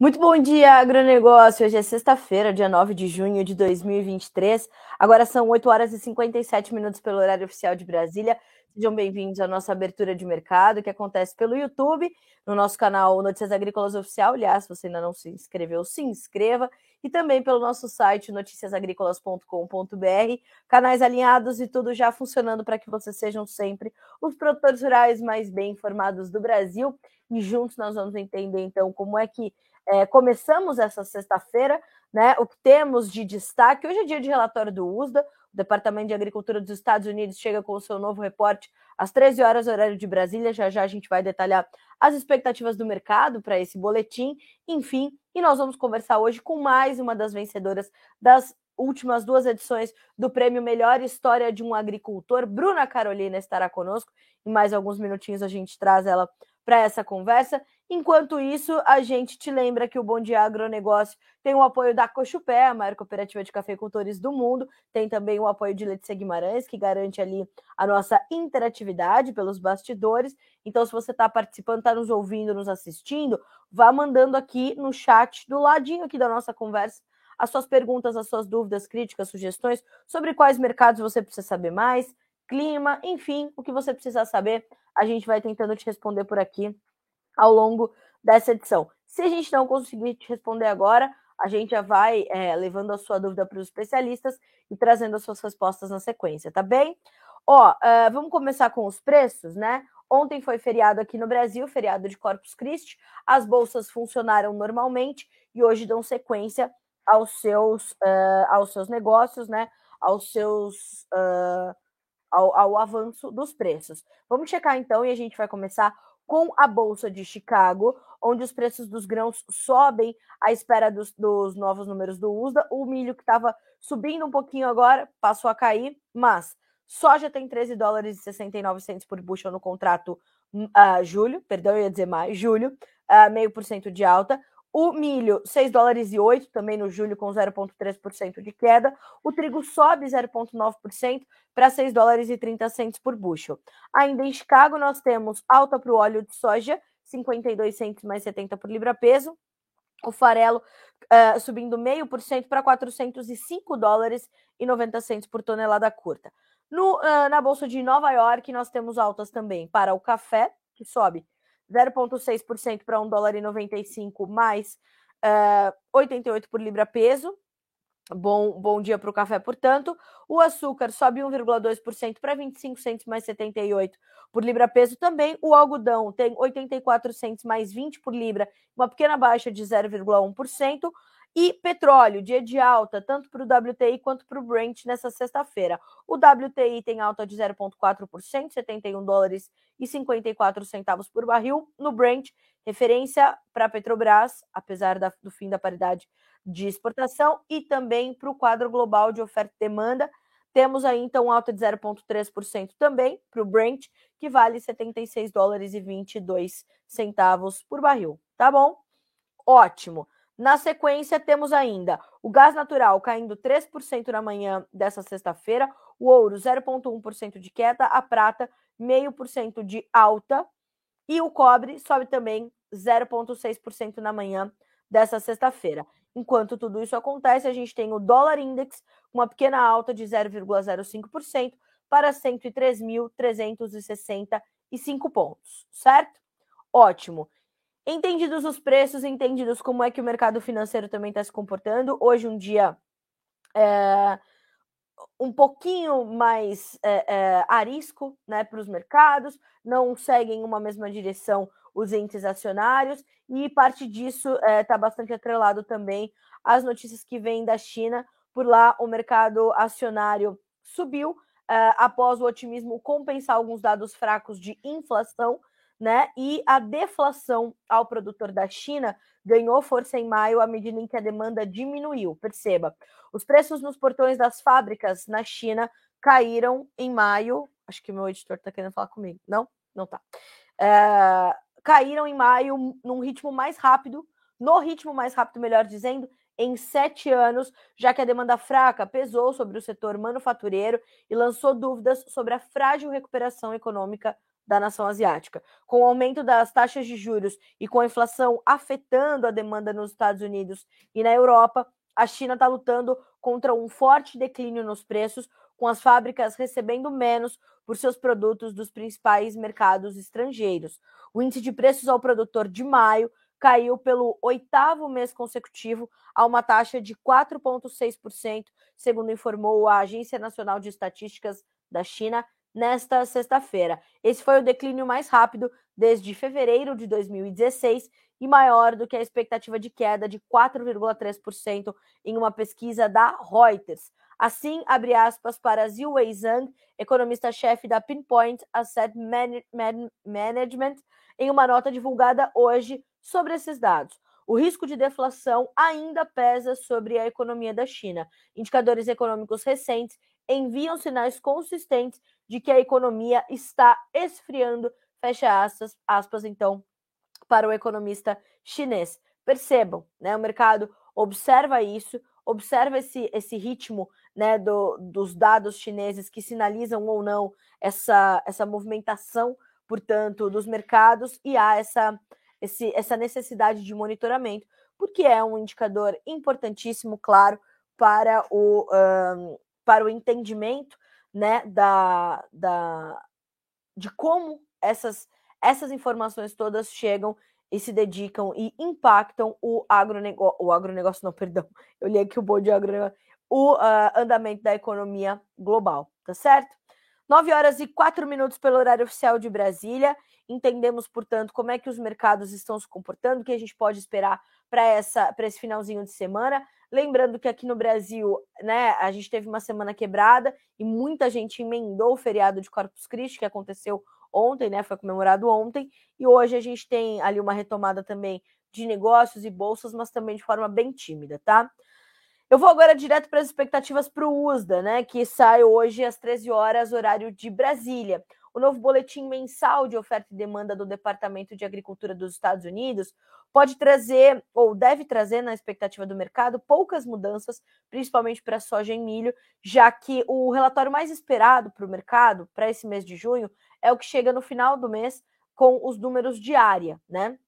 Muito bom dia, agronegócio. Hoje é sexta-feira, dia 9 de junho de 2023. Agora são 8 horas e 57 minutos pelo horário oficial de Brasília. Sejam bem-vindos à nossa abertura de mercado, que acontece pelo YouTube, no nosso canal Notícias Agrícolas Oficial. Aliás, se você ainda não se inscreveu, se inscreva. E também pelo nosso site noticiasagricolas.com.br, canais alinhados e tudo já funcionando para que vocês sejam sempre os produtores rurais mais bem informados do Brasil. E juntos nós vamos entender, então, como é que é, começamos essa sexta-feira, né? O que temos de destaque? Hoje é dia de relatório do USDA, o Departamento de Agricultura dos Estados Unidos chega com o seu novo reporte às 13 horas, horário de Brasília. Já já a gente vai detalhar as expectativas do mercado para esse boletim. Enfim, e nós vamos conversar hoje com mais uma das vencedoras das últimas duas edições do prêmio Melhor História de um Agricultor. Bruna Carolina estará conosco. Em mais alguns minutinhos a gente traz ela para essa conversa. Enquanto isso, a gente te lembra que o Bom Dia Agronegócio tem o apoio da Cochupé, a maior cooperativa de cafeicultores do mundo. Tem também o apoio de Letícia Guimarães, que garante ali a nossa interatividade pelos bastidores. Então, se você está participando, está nos ouvindo, nos assistindo, vá mandando aqui no chat, do ladinho aqui da nossa conversa, as suas perguntas, as suas dúvidas, críticas, sugestões sobre quais mercados você precisa saber mais, clima, enfim, o que você precisa saber, a gente vai tentando te responder por aqui ao longo dessa edição. Se a gente não conseguir te responder agora, a gente já vai é, levando a sua dúvida para os especialistas e trazendo as suas respostas na sequência, tá bem? Ó, uh, vamos começar com os preços, né? Ontem foi feriado aqui no Brasil, feriado de Corpus Christi. As bolsas funcionaram normalmente e hoje dão sequência aos seus, uh, aos seus negócios, né? Aos seus. Uh, ao, ao avanço dos preços. Vamos checar então e a gente vai começar com a Bolsa de Chicago, onde os preços dos grãos sobem à espera dos, dos novos números do USDA. O milho que estava subindo um pouquinho agora passou a cair, mas soja tem 13 dólares e 69 centos por bushel no contrato uh, julho, perdão, eu ia dizer mais, julho, uh, meio por cento de alta. O milho, 6 dólares e 8, também no julho, com 0,3% de queda. O trigo sobe 0,9% para 6 dólares e 30 centos por bushel. Ainda em Chicago, nós temos alta para o óleo de soja, 52 centos mais 70 por libra-peso. O farelo uh, subindo 0,5% para 405 dólares e 90 centos por tonelada curta. No, uh, na Bolsa de Nova York, nós temos altas também para o café, que sobe 0,6% para 1 dólar e 95 mais uh, eh, 88 por libra peso. Bom, bom dia para o café, portanto. O açúcar sobe 1,2% para 25 centos mais 78 por libra peso também. O algodão tem 84 centos mais 20 por libra, uma pequena baixa de 0,1%. E petróleo, dia de alta, tanto para o WTI quanto para o Brent nessa sexta-feira. O WTI tem alta de 0,4%, 71 dólares e 54 centavos por barril. No Brent, referência para a Petrobras, apesar da, do fim da paridade de exportação, e também para o quadro global de oferta e demanda. Temos aí, então, alta de 0,3% também para o Brent, que vale 76 dólares e 22 centavos por barril. Tá bom? Ótimo. Na sequência, temos ainda o gás natural caindo 3% na manhã dessa sexta-feira, o ouro 0,1% de queda, a prata 0,5% de alta e o cobre sobe também 0,6% na manhã dessa sexta-feira. Enquanto tudo isso acontece, a gente tem o dólar index uma pequena alta de 0,05% para 103.365 pontos, certo? Ótimo. Entendidos os preços, entendidos como é que o mercado financeiro também está se comportando, hoje um dia é, um pouquinho mais é, é, arisco né, para os mercados, não seguem uma mesma direção os índices acionários, e parte disso está bastante atrelado também às notícias que vêm da China. Por lá, o mercado acionário subiu após o otimismo compensar alguns dados fracos de inflação né? E a deflação ao produtor da China ganhou força em maio à medida em que a demanda diminuiu. Perceba, os preços nos portões das fábricas na China caíram em maio. Acho que meu editor está querendo falar comigo. Não? Não tá. É, caíram em maio num ritmo mais rápido, no ritmo mais rápido, melhor dizendo, em sete anos, já que a demanda fraca pesou sobre o setor manufatureiro e lançou dúvidas sobre a frágil recuperação econômica da nação asiática. Com o aumento das taxas de juros e com a inflação afetando a demanda nos Estados Unidos e na Europa, a China está lutando contra um forte declínio nos preços, com as fábricas recebendo menos por seus produtos dos principais mercados estrangeiros. O índice de preços ao produtor de maio caiu pelo oitavo mês consecutivo a uma taxa de 4,6%, segundo informou a Agência Nacional de Estatísticas da China nesta sexta-feira. Esse foi o declínio mais rápido desde fevereiro de 2016 e maior do que a expectativa de queda de 4,3% em uma pesquisa da Reuters. Assim, abre aspas para Ziu Zhang, economista-chefe da Pinpoint Asset Man Man Management, em uma nota divulgada hoje sobre esses dados. O risco de deflação ainda pesa sobre a economia da China. Indicadores econômicos recentes enviam sinais consistentes de que a economia está esfriando, fecha aspas, aspas então, para o economista chinês. Percebam, né? O mercado observa isso, observa esse, esse ritmo né, do, dos dados chineses que sinalizam ou não essa, essa movimentação, portanto, dos mercados e há essa, esse, essa necessidade de monitoramento, porque é um indicador importantíssimo, claro, para o, um, para o entendimento né, da, da, de como essas, essas informações todas chegam e se dedicam e impactam o agronegócio, o agronegócio não, perdão, eu li aqui o bom de agronegócio, o uh, andamento da economia global, tá certo? 9 horas e 4 minutos pelo horário oficial de Brasília. Entendemos, portanto, como é que os mercados estão se comportando, o que a gente pode esperar para esse finalzinho de semana. Lembrando que aqui no Brasil, né, a gente teve uma semana quebrada e muita gente emendou o feriado de Corpus Christi, que aconteceu ontem, né, foi comemorado ontem, e hoje a gente tem ali uma retomada também de negócios e bolsas, mas também de forma bem tímida, tá? Eu vou agora direto para as expectativas para o USDA, né, que sai hoje às 13 horas, horário de Brasília. O novo boletim mensal de oferta e demanda do Departamento de Agricultura dos Estados Unidos pode trazer, ou deve trazer, na expectativa do mercado, poucas mudanças, principalmente para soja e milho, já que o relatório mais esperado para o mercado para esse mês de junho é o que chega no final do mês com os números de área, né?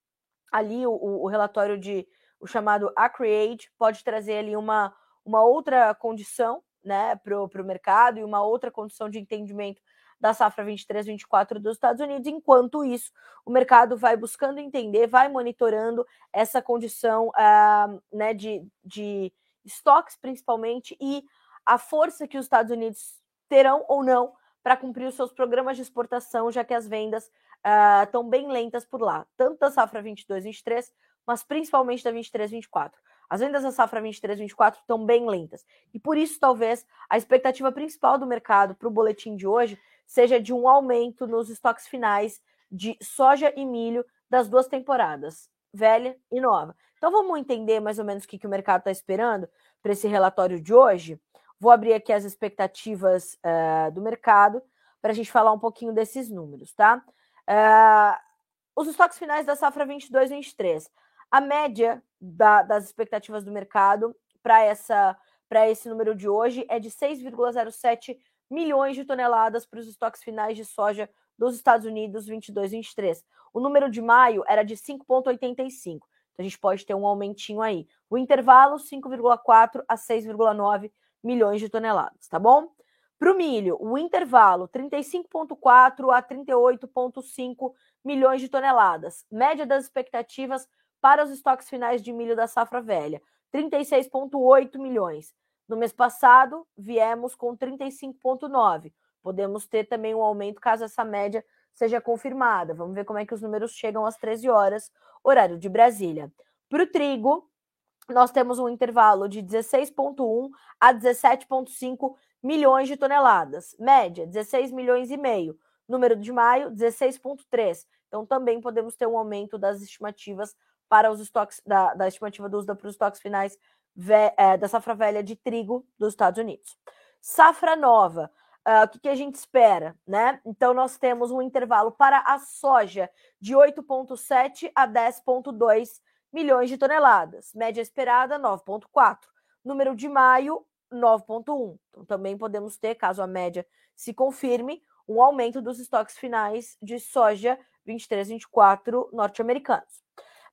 Ali o, o relatório de o chamado Accreate pode trazer ali uma, uma outra condição né, para o mercado e uma outra condição de entendimento da safra 23-24 dos Estados Unidos. Enquanto isso, o mercado vai buscando entender, vai monitorando essa condição uh, né, de, de estoques, principalmente, e a força que os Estados Unidos terão ou não para cumprir os seus programas de exportação, já que as vendas estão uh, bem lentas por lá, tanto da safra 22-23 mas principalmente da 23-24. As vendas da safra 23-24 estão bem lentas. E por isso, talvez, a expectativa principal do mercado para o boletim de hoje seja de um aumento nos estoques finais de soja e milho das duas temporadas, velha e nova. Então vamos entender mais ou menos o que, que o mercado está esperando para esse relatório de hoje. Vou abrir aqui as expectativas uh, do mercado para a gente falar um pouquinho desses números, tá? Uh, os estoques finais da safra 22-23. A média da, das expectativas do mercado para essa para esse número de hoje é de 6,07 milhões de toneladas para os estoques finais de soja dos Estados Unidos 22-23. O número de maio era de 5,85. Então a gente pode ter um aumentinho aí. O intervalo 5,4 a 6,9 milhões de toneladas, tá bom? Para o milho, o intervalo 35,4 a 38,5 milhões de toneladas. Média das expectativas para os estoques finais de milho da safra velha, 36,8 milhões. No mês passado, viemos com 35,9. Podemos ter também um aumento caso essa média seja confirmada. Vamos ver como é que os números chegam às 13 horas, horário de Brasília. Para o trigo, nós temos um intervalo de 16,1 a 17,5 milhões de toneladas. Média, 16 milhões e meio. Número de maio, 16,3. Então, também podemos ter um aumento das estimativas para os estoques da, da estimativa do uso para os estoques finais ve, é, da safra velha de trigo dos Estados Unidos. Safra nova, uh, o que, que, a gente espera, né? Então, nós temos um intervalo para a soja de 8,7 a 10,2 milhões de toneladas, média esperada 9,4. Número de maio, 9,1. Então, também podemos ter, caso a média se confirme, um aumento dos estoques finais de soja 23-24 norte-americanos.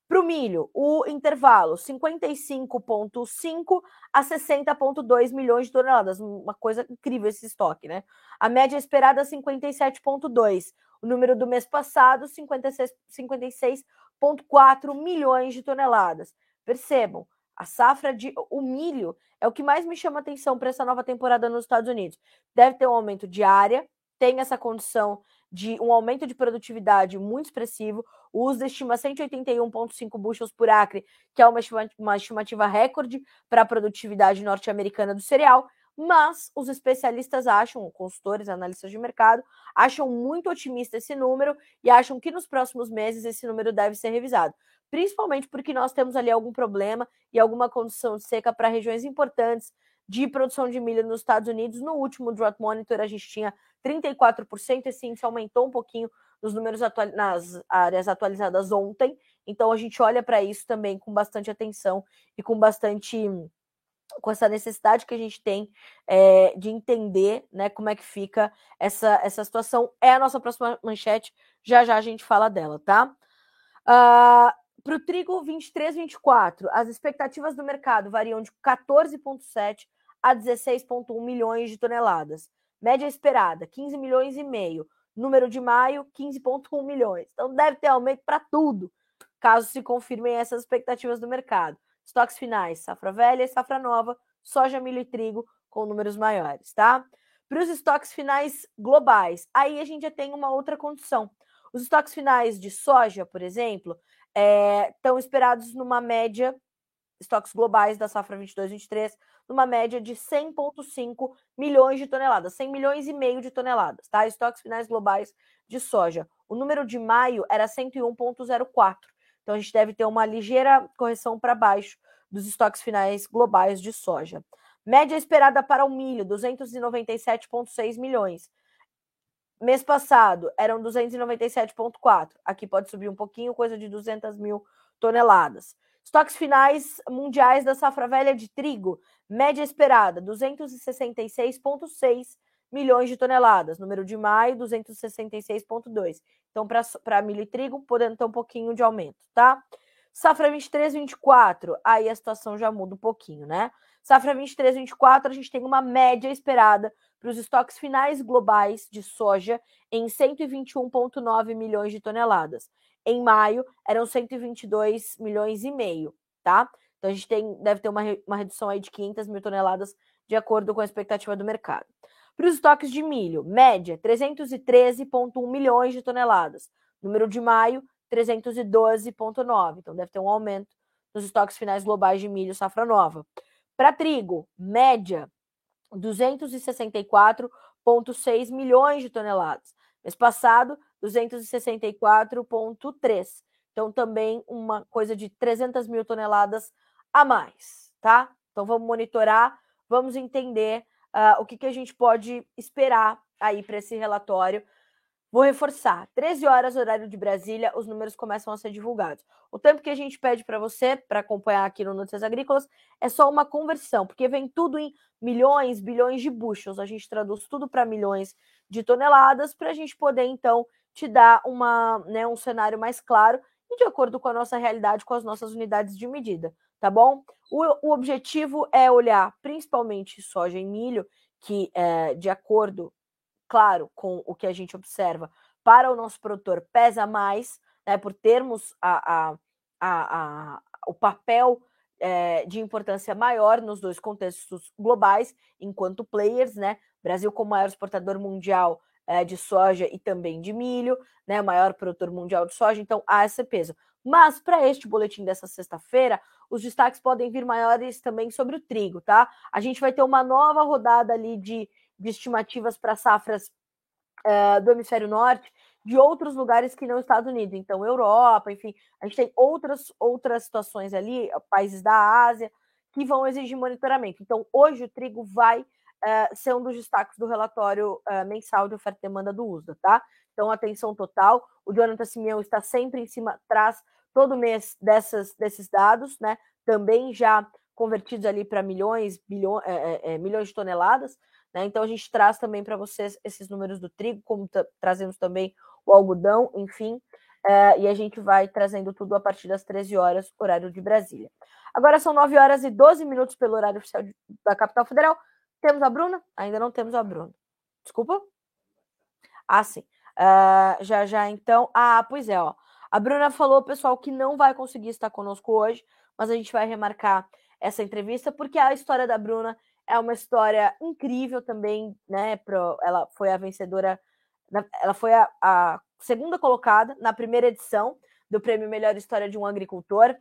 Para o milho, o intervalo 55,5 a 60,2 milhões de toneladas. Uma coisa incrível esse estoque, né? A média esperada 57,2. O número do mês passado, 56,4 56 milhões de toneladas. Percebam, a safra de o milho é o que mais me chama atenção para essa nova temporada nos Estados Unidos. Deve ter um aumento de área, tem essa condição de um aumento de produtividade muito expressivo. O USDA estima 181,5 bushels por acre, que é uma estimativa, uma estimativa recorde para a produtividade norte-americana do cereal. Mas os especialistas acham, consultores, analistas de mercado, acham muito otimista esse número e acham que nos próximos meses esse número deve ser revisado. Principalmente porque nós temos ali algum problema e alguma condição de seca para regiões importantes de produção de milho nos Estados Unidos. No último Drought Monitor, a gente tinha 34%, esse índice aumentou um pouquinho nos números nas áreas atualizadas ontem. Então a gente olha para isso também com bastante atenção e com bastante com essa necessidade que a gente tem é, de entender né, como é que fica essa, essa situação. É a nossa próxima manchete, já já a gente fala dela, tá? Uh, para o trigo 23, 24, as expectativas do mercado variam de 14,7 a 16,1 milhões de toneladas. Média esperada, 15 milhões e meio. Número de maio, 15,1 milhões. Então deve ter aumento para tudo, caso se confirmem essas expectativas do mercado. Estoques finais, safra velha e safra nova, soja, milho e trigo com números maiores, tá? Para os estoques finais globais, aí a gente já tem uma outra condição. Os estoques finais de soja, por exemplo, é, estão esperados numa média, estoques globais da safra 22-23, numa média de 100,5 milhões de toneladas, 100 milhões e meio de toneladas, tá? Estoques finais globais de soja. O número de maio era 101,04. Então a gente deve ter uma ligeira correção para baixo dos estoques finais globais de soja. Média esperada para o milho, 297,6 milhões. Mês passado eram 297,4. Aqui pode subir um pouquinho, coisa de 200 mil toneladas. Estoques finais mundiais da safra velha de trigo, média esperada 266,6 milhões de toneladas. Número de maio, 266,2. Então, para milho e trigo, podendo ter um pouquinho de aumento, tá? Safra 23, 24, aí a situação já muda um pouquinho, né? Safra 23, 24, a gente tem uma média esperada para os estoques finais globais de soja em 121,9 milhões de toneladas. Em maio, eram 122 milhões e meio, tá? Então a gente tem, deve ter uma, uma redução aí de 500 mil toneladas, de acordo com a expectativa do mercado. Para os estoques de milho, média 313,1 milhões de toneladas. Número de maio, 312,9. Então deve ter um aumento nos estoques finais globais de milho safra nova. Para trigo, média 264,6 milhões de toneladas. Mês passado, 264,3. Então, também uma coisa de 300 mil toneladas a mais, tá? Então, vamos monitorar, vamos entender uh, o que, que a gente pode esperar aí para esse relatório Vou reforçar: 13 horas, horário de Brasília, os números começam a ser divulgados. O tempo que a gente pede para você, para acompanhar aqui no Notícias Agrícolas, é só uma conversão, porque vem tudo em milhões, bilhões de bushels. A gente traduz tudo para milhões de toneladas, para a gente poder, então, te dar uma, né, um cenário mais claro e de acordo com a nossa realidade, com as nossas unidades de medida, tá bom? O, o objetivo é olhar principalmente soja e milho, que, é, de acordo claro, com o que a gente observa, para o nosso produtor pesa mais, né, por termos a, a, a, a o papel é, de importância maior nos dois contextos globais, enquanto players, né? Brasil como maior exportador mundial é, de soja e também de milho, né? Maior produtor mundial de soja, então há esse peso. Mas para este boletim dessa sexta-feira, os destaques podem vir maiores também sobre o trigo, tá? A gente vai ter uma nova rodada ali de de estimativas para safras uh, do hemisfério norte de outros lugares que não Estados Unidos, então Europa, enfim, a gente tem outras outras situações ali, países da Ásia que vão exigir monitoramento. Então hoje o trigo vai uh, ser um dos destaques do relatório uh, mensal de oferta e demanda do USDA, tá? Então atenção total. O Jonathan Simeão está sempre em cima, traz todo mês dessas, desses dados, né? Também já convertidos ali para milhões, bilhões, é, é, milhões de toneladas Né? Então a gente traz também para vocês esses números do trigo, como trazemos também o algodão, enfim, é, e a gente vai trazendo tudo a partir das 13 horas, horário de Brasília. Agora são 9 horas e 12 minutos pelo horário oficial de, da capital federal. Temos a Bruna? Ainda não temos a Bruna. Desculpa? Ah, sim. Uh, já já então. Ah, pois é, ó. A Bruna falou, pessoal, que não vai conseguir estar conosco hoje, mas a gente vai remarcar essa entrevista, porque a história da Bruna é uma história incrível também, né? Pro, ela foi a vencedora, ela foi a, a segunda colocada na primeira edição do Prêmio Melhor História de um Agricultor.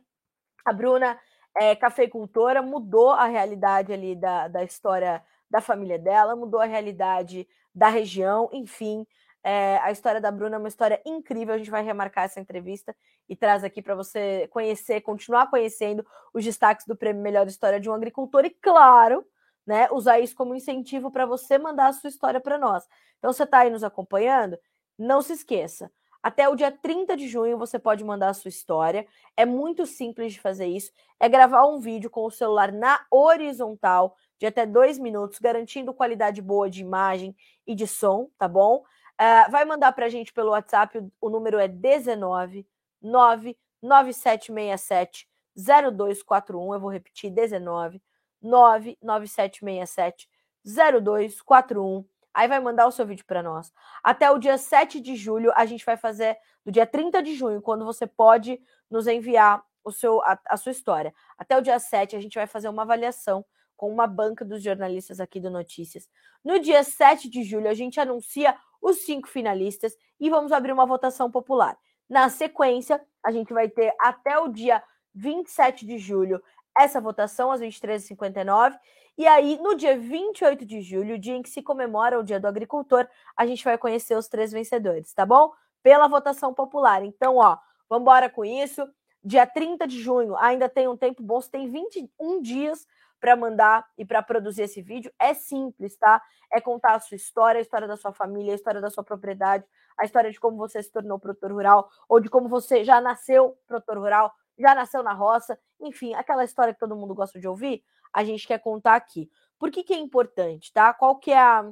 A Bruna é cafeicultora, mudou a realidade ali da, da história da família dela, mudou a realidade da região, enfim. É, a história da Bruna é uma história incrível. A gente vai remarcar essa entrevista e traz aqui para você conhecer, continuar conhecendo os destaques do Prêmio Melhor História de um Agricultor e, claro, né, usar isso como incentivo para você mandar a sua história para nós. Então, você está aí nos acompanhando? Não se esqueça. Até o dia 30 de junho você pode mandar a sua história. É muito simples de fazer isso. É gravar um vídeo com o celular na horizontal de até dois minutos, garantindo qualidade boa de imagem e de som, tá bom? Uh, vai mandar para a gente pelo WhatsApp, o, número é 19 99767 0241. Eu vou repetir: 19 99767 0241 aí vai mandar o seu vídeo para nós. Até o dia 7 de julho, a gente vai fazer, do dia 30 de junho, quando você pode nos enviar o seu, a, a sua história. Até o dia 7, a gente vai fazer uma avaliação com uma banca dos jornalistas aqui do Notícias. No dia 7 de julho, a gente anuncia os cinco finalistas e vamos abrir uma votação popular. Na sequência, a gente vai ter até o dia 27 de julho essa votação às 23h59 e aí, no dia 28 de julho, dia em que se comemora o Dia do Agricultor, a gente vai conhecer os três vencedores, tá bom? Pela votação popular. Então, ó, vamos embora com isso. Dia 30 de junho, ainda tem um tempo bom, você tem 21 dias para mandar e para produzir esse vídeo. É simples, tá? É contar a sua história, a história da sua família, a história da sua propriedade, a história de como você se tornou produtor rural, ou de como você já nasceu produtor rural, já nasceu na roça, enfim, aquela história que todo mundo gosta de ouvir a gente quer contar aqui. Por que, que é importante, tá? Qual que é a,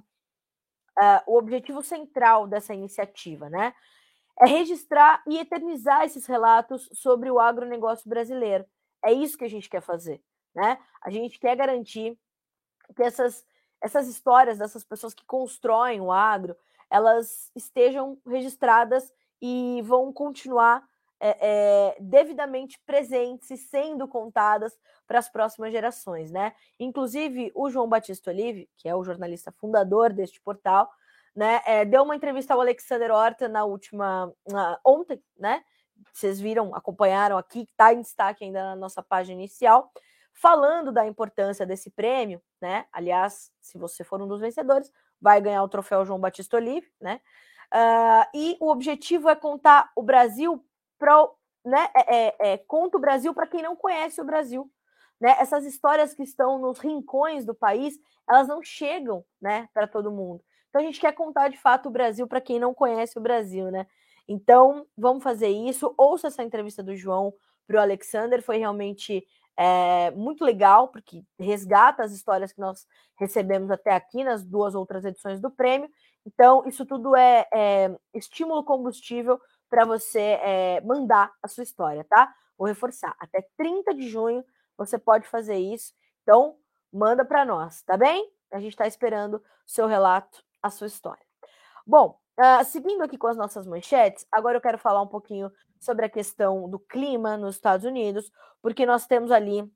a, o objetivo central dessa iniciativa, né? É registrar e eternizar esses relatos sobre o agronegócio brasileiro. É isso que a gente quer fazer, né? A gente quer garantir que essas, essas histórias dessas pessoas que constroem o agro, elas estejam registradas e vão continuar é, devidamente presentes e sendo contadas para as próximas gerações, né? Inclusive, o João Batista Olive, que é o jornalista fundador deste portal, né, é, deu uma entrevista ao Alexander Horta na última, na, ontem, né? Vocês viram, acompanharam aqui, está em destaque ainda na nossa página inicial, falando da importância desse prêmio, né? Aliás, se você for um dos vencedores, vai ganhar o troféu João Batista Olive, né? Uh, e o objetivo é contar o Brasil para né, é, é, é, conta o Brasil para quem não conhece o Brasil. Né? Essas histórias que estão nos rincões do país, elas não chegam né, para todo mundo. Então a gente quer contar de fato o Brasil para quem não conhece o Brasil, né? Então vamos fazer isso. Ouça essa entrevista do João para o Alexander, foi realmente é, muito legal, porque resgata as histórias que nós recebemos até aqui nas duas outras edições do prêmio. Então, isso tudo é, é estímulo combustível para você é, mandar a sua história, tá? Vou reforçar, até 30 de junho você pode fazer isso. Então, manda para nós, tá bem? A gente está esperando o seu relato, a sua história. Bom, uh, seguindo aqui com as nossas manchetes, agora eu quero falar um pouquinho sobre a questão do clima nos Estados Unidos, porque nós temos ali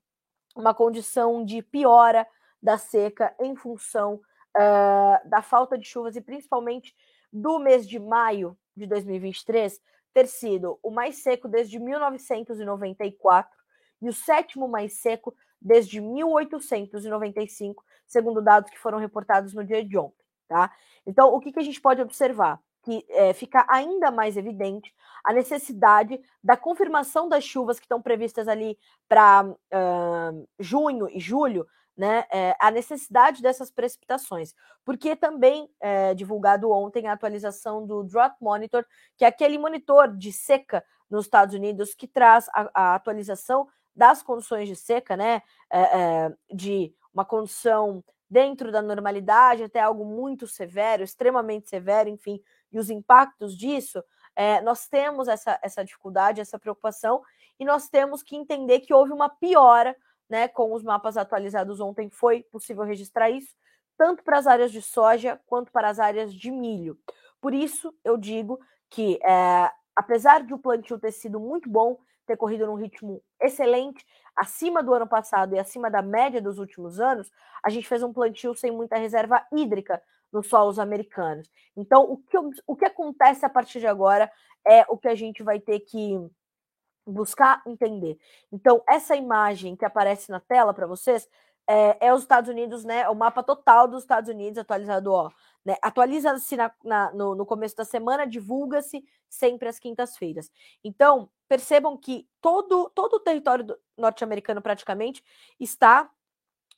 uma condição de piora da seca em função uh, da falta de chuvas e principalmente do mês de maio de 2023 ter sido o mais seco desde 1994 e o sétimo mais seco desde 1895, segundo dados que foram reportados no dia de ontem. Tá? Então, o que, que a gente pode observar? Que é, fica ainda mais evidente a necessidade da confirmação das chuvas que estão previstas ali para uh, junho e julho, né, é, a necessidade dessas precipitações, porque também é divulgado ontem a atualização do Drought Monitor, que é aquele monitor de seca nos Estados Unidos que traz a, a atualização das condições de seca, né, é, de uma condição dentro da normalidade até algo muito severo, extremamente severo, enfim, e os impactos disso, nós temos essa, essa dificuldade, essa preocupação, e nós temos que entender que houve uma piora né, com os mapas atualizados ontem, foi possível registrar isso, tanto para as áreas de soja quanto para as áreas de milho. Por isso, eu digo que, é, apesar de o plantio ter sido muito bom, ter corrido num ritmo excelente, acima do ano passado e acima da média dos últimos anos, a gente fez um plantio sem muita reserva hídrica nos solos americanos. Então, o que, o que acontece a partir de agora é o que a gente vai ter que buscar entender. Então, essa imagem que aparece na tela para vocês é, é, os Estados Unidos, né? O mapa total dos Estados Unidos atualizado, ó. Né, Atualiza-se no, no começo da semana, divulga-se sempre às quintas-feiras. Então, percebam que todo, todo o território norte-americano praticamente está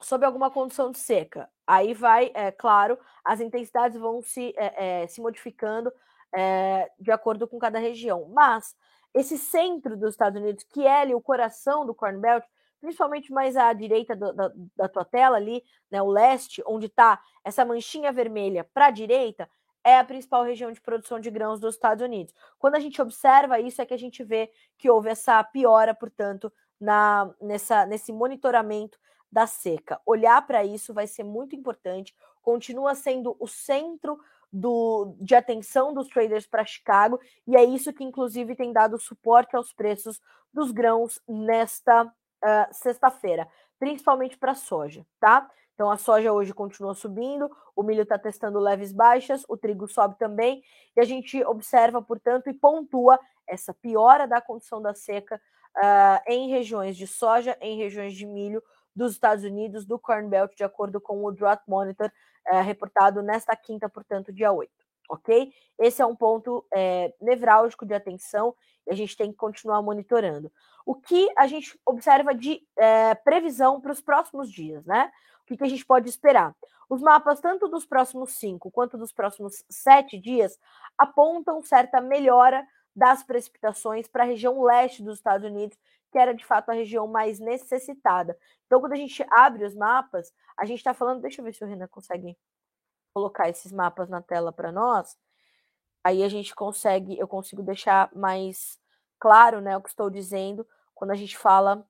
sob alguma condição de seca. Aí vai, é claro, as intensidades vão se, é, é, se modificando é, de acordo com cada região. Mas esse centro dos Estados Unidos, que é ali o coração do Corn Belt, principalmente mais à direita do, da, da tua tela ali, né, o leste, onde está essa manchinha vermelha para a direita, é a principal região de produção de grãos dos Estados Unidos. Quando a gente observa isso, é que a gente vê que houve essa piora, portanto, na, nessa, nesse monitoramento da seca. Olhar para isso vai ser muito importante, continua sendo o centro do, de atenção dos traders para Chicago, e é isso que, inclusive, tem dado suporte aos preços dos grãos nesta uh, sexta-feira, principalmente para a soja, tá? Então a soja hoje continua subindo, o milho está testando leves baixas, o trigo sobe também, e a gente observa, portanto, e pontua essa piora da condição da seca uh, em regiões de soja, em regiões de milho dos Estados Unidos, do Corn Belt, de acordo com o Drought Monitor, uh, reportado nesta quinta, portanto, dia 8. Ok? Esse é um ponto é, nevrálgico de atenção e a gente tem que continuar monitorando. O que a gente observa de é, previsão para os próximos dias, né? O que, que a gente pode esperar? Os mapas, tanto dos próximos cinco quanto dos próximos sete dias, apontam certa melhora das precipitações para a região leste dos Estados Unidos, que era de fato a região mais necessitada. Então, quando a gente abre os mapas, a gente está falando. Deixa eu ver se o Renan consegue colocar esses mapas na tela para nós. Aí a gente consegue, eu consigo deixar mais claro né, o que estou dizendo quando a gente fala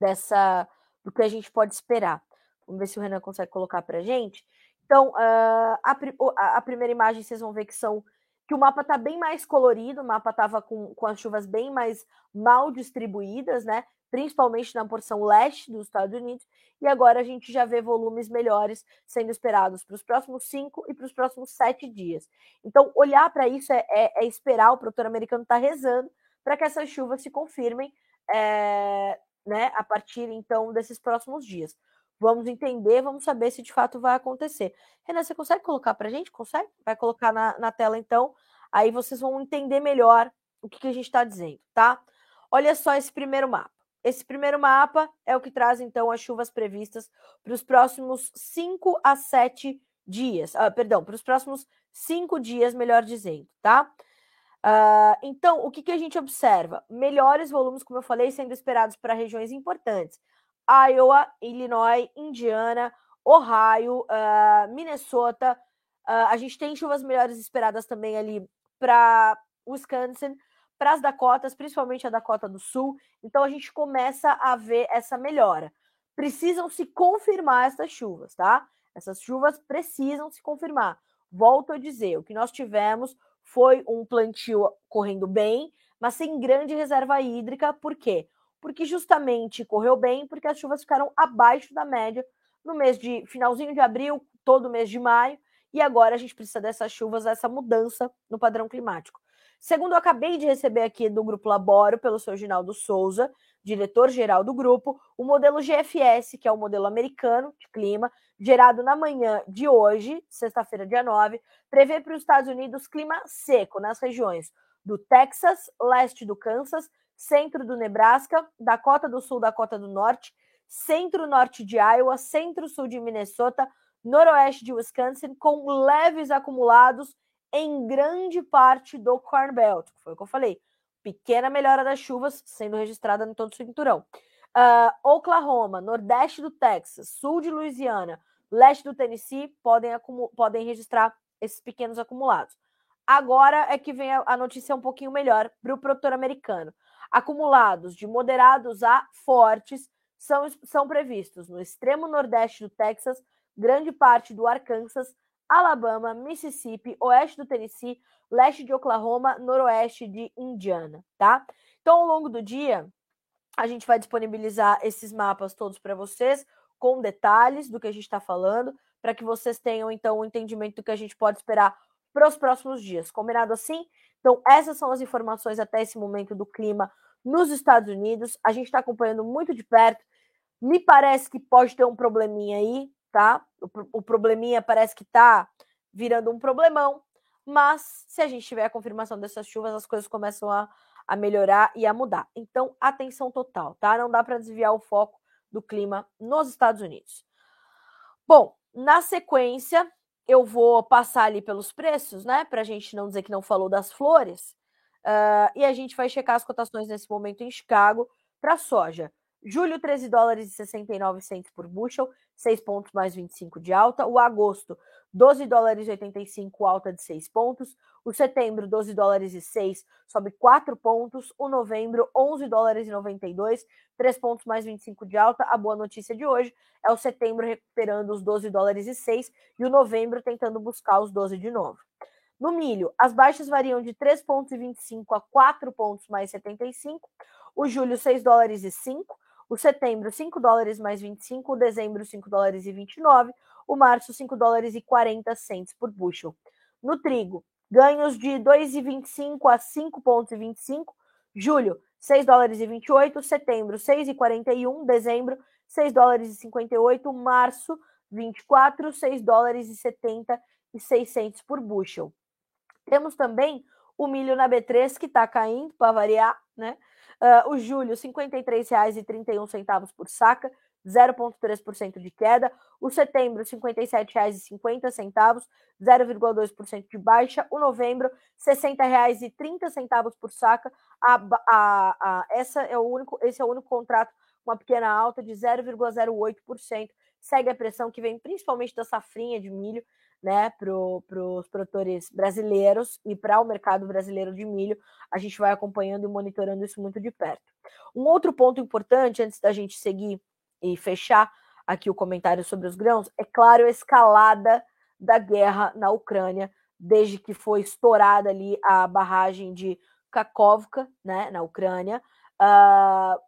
dessa do que a gente pode esperar. Vamos ver se o Renan consegue colocar para a gente. Então, uh, a, a, primeira imagem vocês vão ver que são que o mapa está bem mais colorido, o mapa estava com, com as chuvas bem mais mal distribuídas, né? Principalmente na porção leste dos Estados Unidos, e agora a gente já vê volumes melhores sendo esperados para os próximos cinco e para os próximos sete dias. Então, olhar para isso é, é, é, esperar, o produtor americano está rezando para que essas chuvas se confirmem é, né, a partir então desses próximos dias. Vamos entender, vamos saber se de fato vai acontecer. Renan, você consegue colocar para a gente? Consegue? Vai colocar na, na tela então. Aí vocês vão entender melhor o que, que a gente está dizendo, tá? Olha só esse primeiro mapa. Esse primeiro mapa é o que traz então as chuvas previstas para os próximos 5 a 7 dias. Ah, perdão, para os próximos 5 dias, melhor dizendo, tá? Uh, então, o que, que a gente observa? Melhores volumes, como eu falei, sendo esperados para regiões importantes. Iowa, Illinois, Indiana, Ohio, uh, Minnesota. Uh, a gente tem chuvas melhores esperadas também ali para Wisconsin, para as Dakotas, principalmente a Dakota do Sul. Então a gente começa a ver essa melhora. Precisam se confirmar essas chuvas, tá? Essas chuvas precisam se confirmar. Volto a dizer, o que nós tivemos foi um plantio correndo bem, mas sem grande reserva hídrica. Por quê? Porque justamente correu bem, porque as chuvas ficaram abaixo da média no mês de finalzinho de abril, todo mês de maio, e agora a gente precisa dessas chuvas, essa mudança no padrão climático. Segundo eu acabei de receber aqui do Grupo Laboro, pelo seu Ginaldo Souza, diretor-geral do grupo, o modelo GFS, que é o modelo americano de clima, gerado na manhã de hoje, sexta-feira, dia 9, prevê para os Estados Unidos clima seco nas regiões do Texas, leste do Kansas, centro do Nebraska, Dakota do Sul, Dakota do Norte, centro-norte de Iowa, centro-sul de Minnesota, noroeste de Wisconsin, com leves acumulados em grande parte do Corn Belt, foi o que eu falei. Pequena melhora das chuvas sendo registrada em todo o cinturão. Uh, Oklahoma, nordeste do Texas, sul de Louisiana, leste do Tennessee podem, podem registrar esses pequenos acumulados. Agora é que vem a notícia um pouquinho melhor para o produtor americano. Acumulados de moderados a fortes são, são previstos no extremo nordeste do Texas, grande parte do Arkansas, Alabama, Mississippi, oeste do Tennessee, leste de Oklahoma, noroeste de Indiana, tá? Então, ao longo do dia, a gente vai disponibilizar esses mapas todos para vocês, com detalhes do que a gente está falando, para que vocês tenham, então, o um entendimento do que a gente pode esperar para os próximos dias. Combinado assim? Então, essas são as informações até esse momento do clima nos Estados Unidos. A gente está acompanhando muito de perto. Me parece que pode ter um probleminha aí, tá? O, probleminha parece que está virando um problemão, mas se a gente tiver a confirmação dessas chuvas, as coisas começam a, a melhorar e a mudar. Então, atenção total, tá? Não dá para desviar o foco do clima nos Estados Unidos. Bom, na sequência, eu vou passar ali pelos preços, né? Para a gente não dizer que não falou das flores. Uh, e a gente vai checar as cotações nesse momento em Chicago para soja. Julho, 13 dólares e 69 centos por bushel, 6 pontos mais 25 de alta. O agosto, 12 dólares e 85, alta de 6 pontos. O setembro, 12 dólares e 6, sobe 4 pontos. O novembro, 11 dólares e 92, 3 pontos mais 25 de alta. A boa notícia de hoje é o setembro recuperando os 12 dólares e 6 e o novembro tentando buscar os 12 de novo. No milho, as baixas variam de 3 pontos e 25 a 4 pontos mais 75. O julho, 6 dólares e 5 o setembro, 5 dólares mais 25, o dezembro, 5 dólares e 29, o março, 5 dólares e 40 cents por bushel. No trigo, ganhos de 2,25 a 5,25, julho, 6 dólares e 28, setembro, 6,41, dezembro, 6 dólares e 58, março, 24, 6 dólares e 70 e 600 por bushel. Temos também o milho na B3 que está caindo, para variar, né? Uh, o julho, R$ 53,31 por saca, 0,3% de queda. O setembro, R$ 57,50, 0,2% de baixa. O novembro, R$ 60,30 por saca. A, a, a, essa é o único, esse é o único contrato com uma pequena alta de 0,08%. Segue a pressão que vem principalmente da safrinha de milho, né, para os produtores brasileiros e para o mercado brasileiro de milho. A gente vai acompanhando e monitorando isso muito de perto. Um outro ponto importante, antes da gente seguir e fechar aqui o comentário sobre os grãos, é claro a escalada da guerra na Ucrânia, desde que foi estourada ali a barragem de Kakovka, né, na Ucrânia, uh,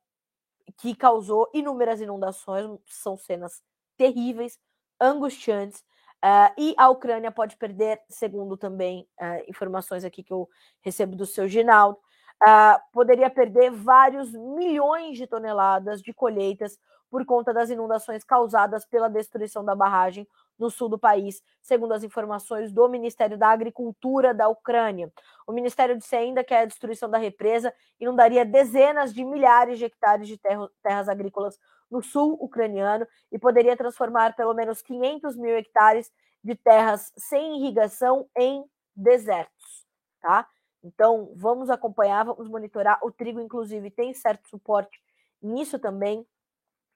que causou inúmeras inundações, são cenas terríveis, angustiantes, Uh, e a Ucrânia pode perder, segundo também uh, informações aqui que eu recebo do seu Ginaldo, uh, poderia perder vários milhões de toneladas de colheitas por conta das inundações causadas pela destruição da barragem no sul do país, segundo as informações do Ministério da Agricultura da Ucrânia. O Ministério disse ainda que a destruição da represa inundaria dezenas de milhares de hectares de terras agrícolas no sul ucraniano e poderia transformar pelo menos 500 mil hectares de terras sem irrigação em desertos, tá? Então, vamos acompanhar, vamos monitorar. O trigo, inclusive, tem certo suporte nisso também.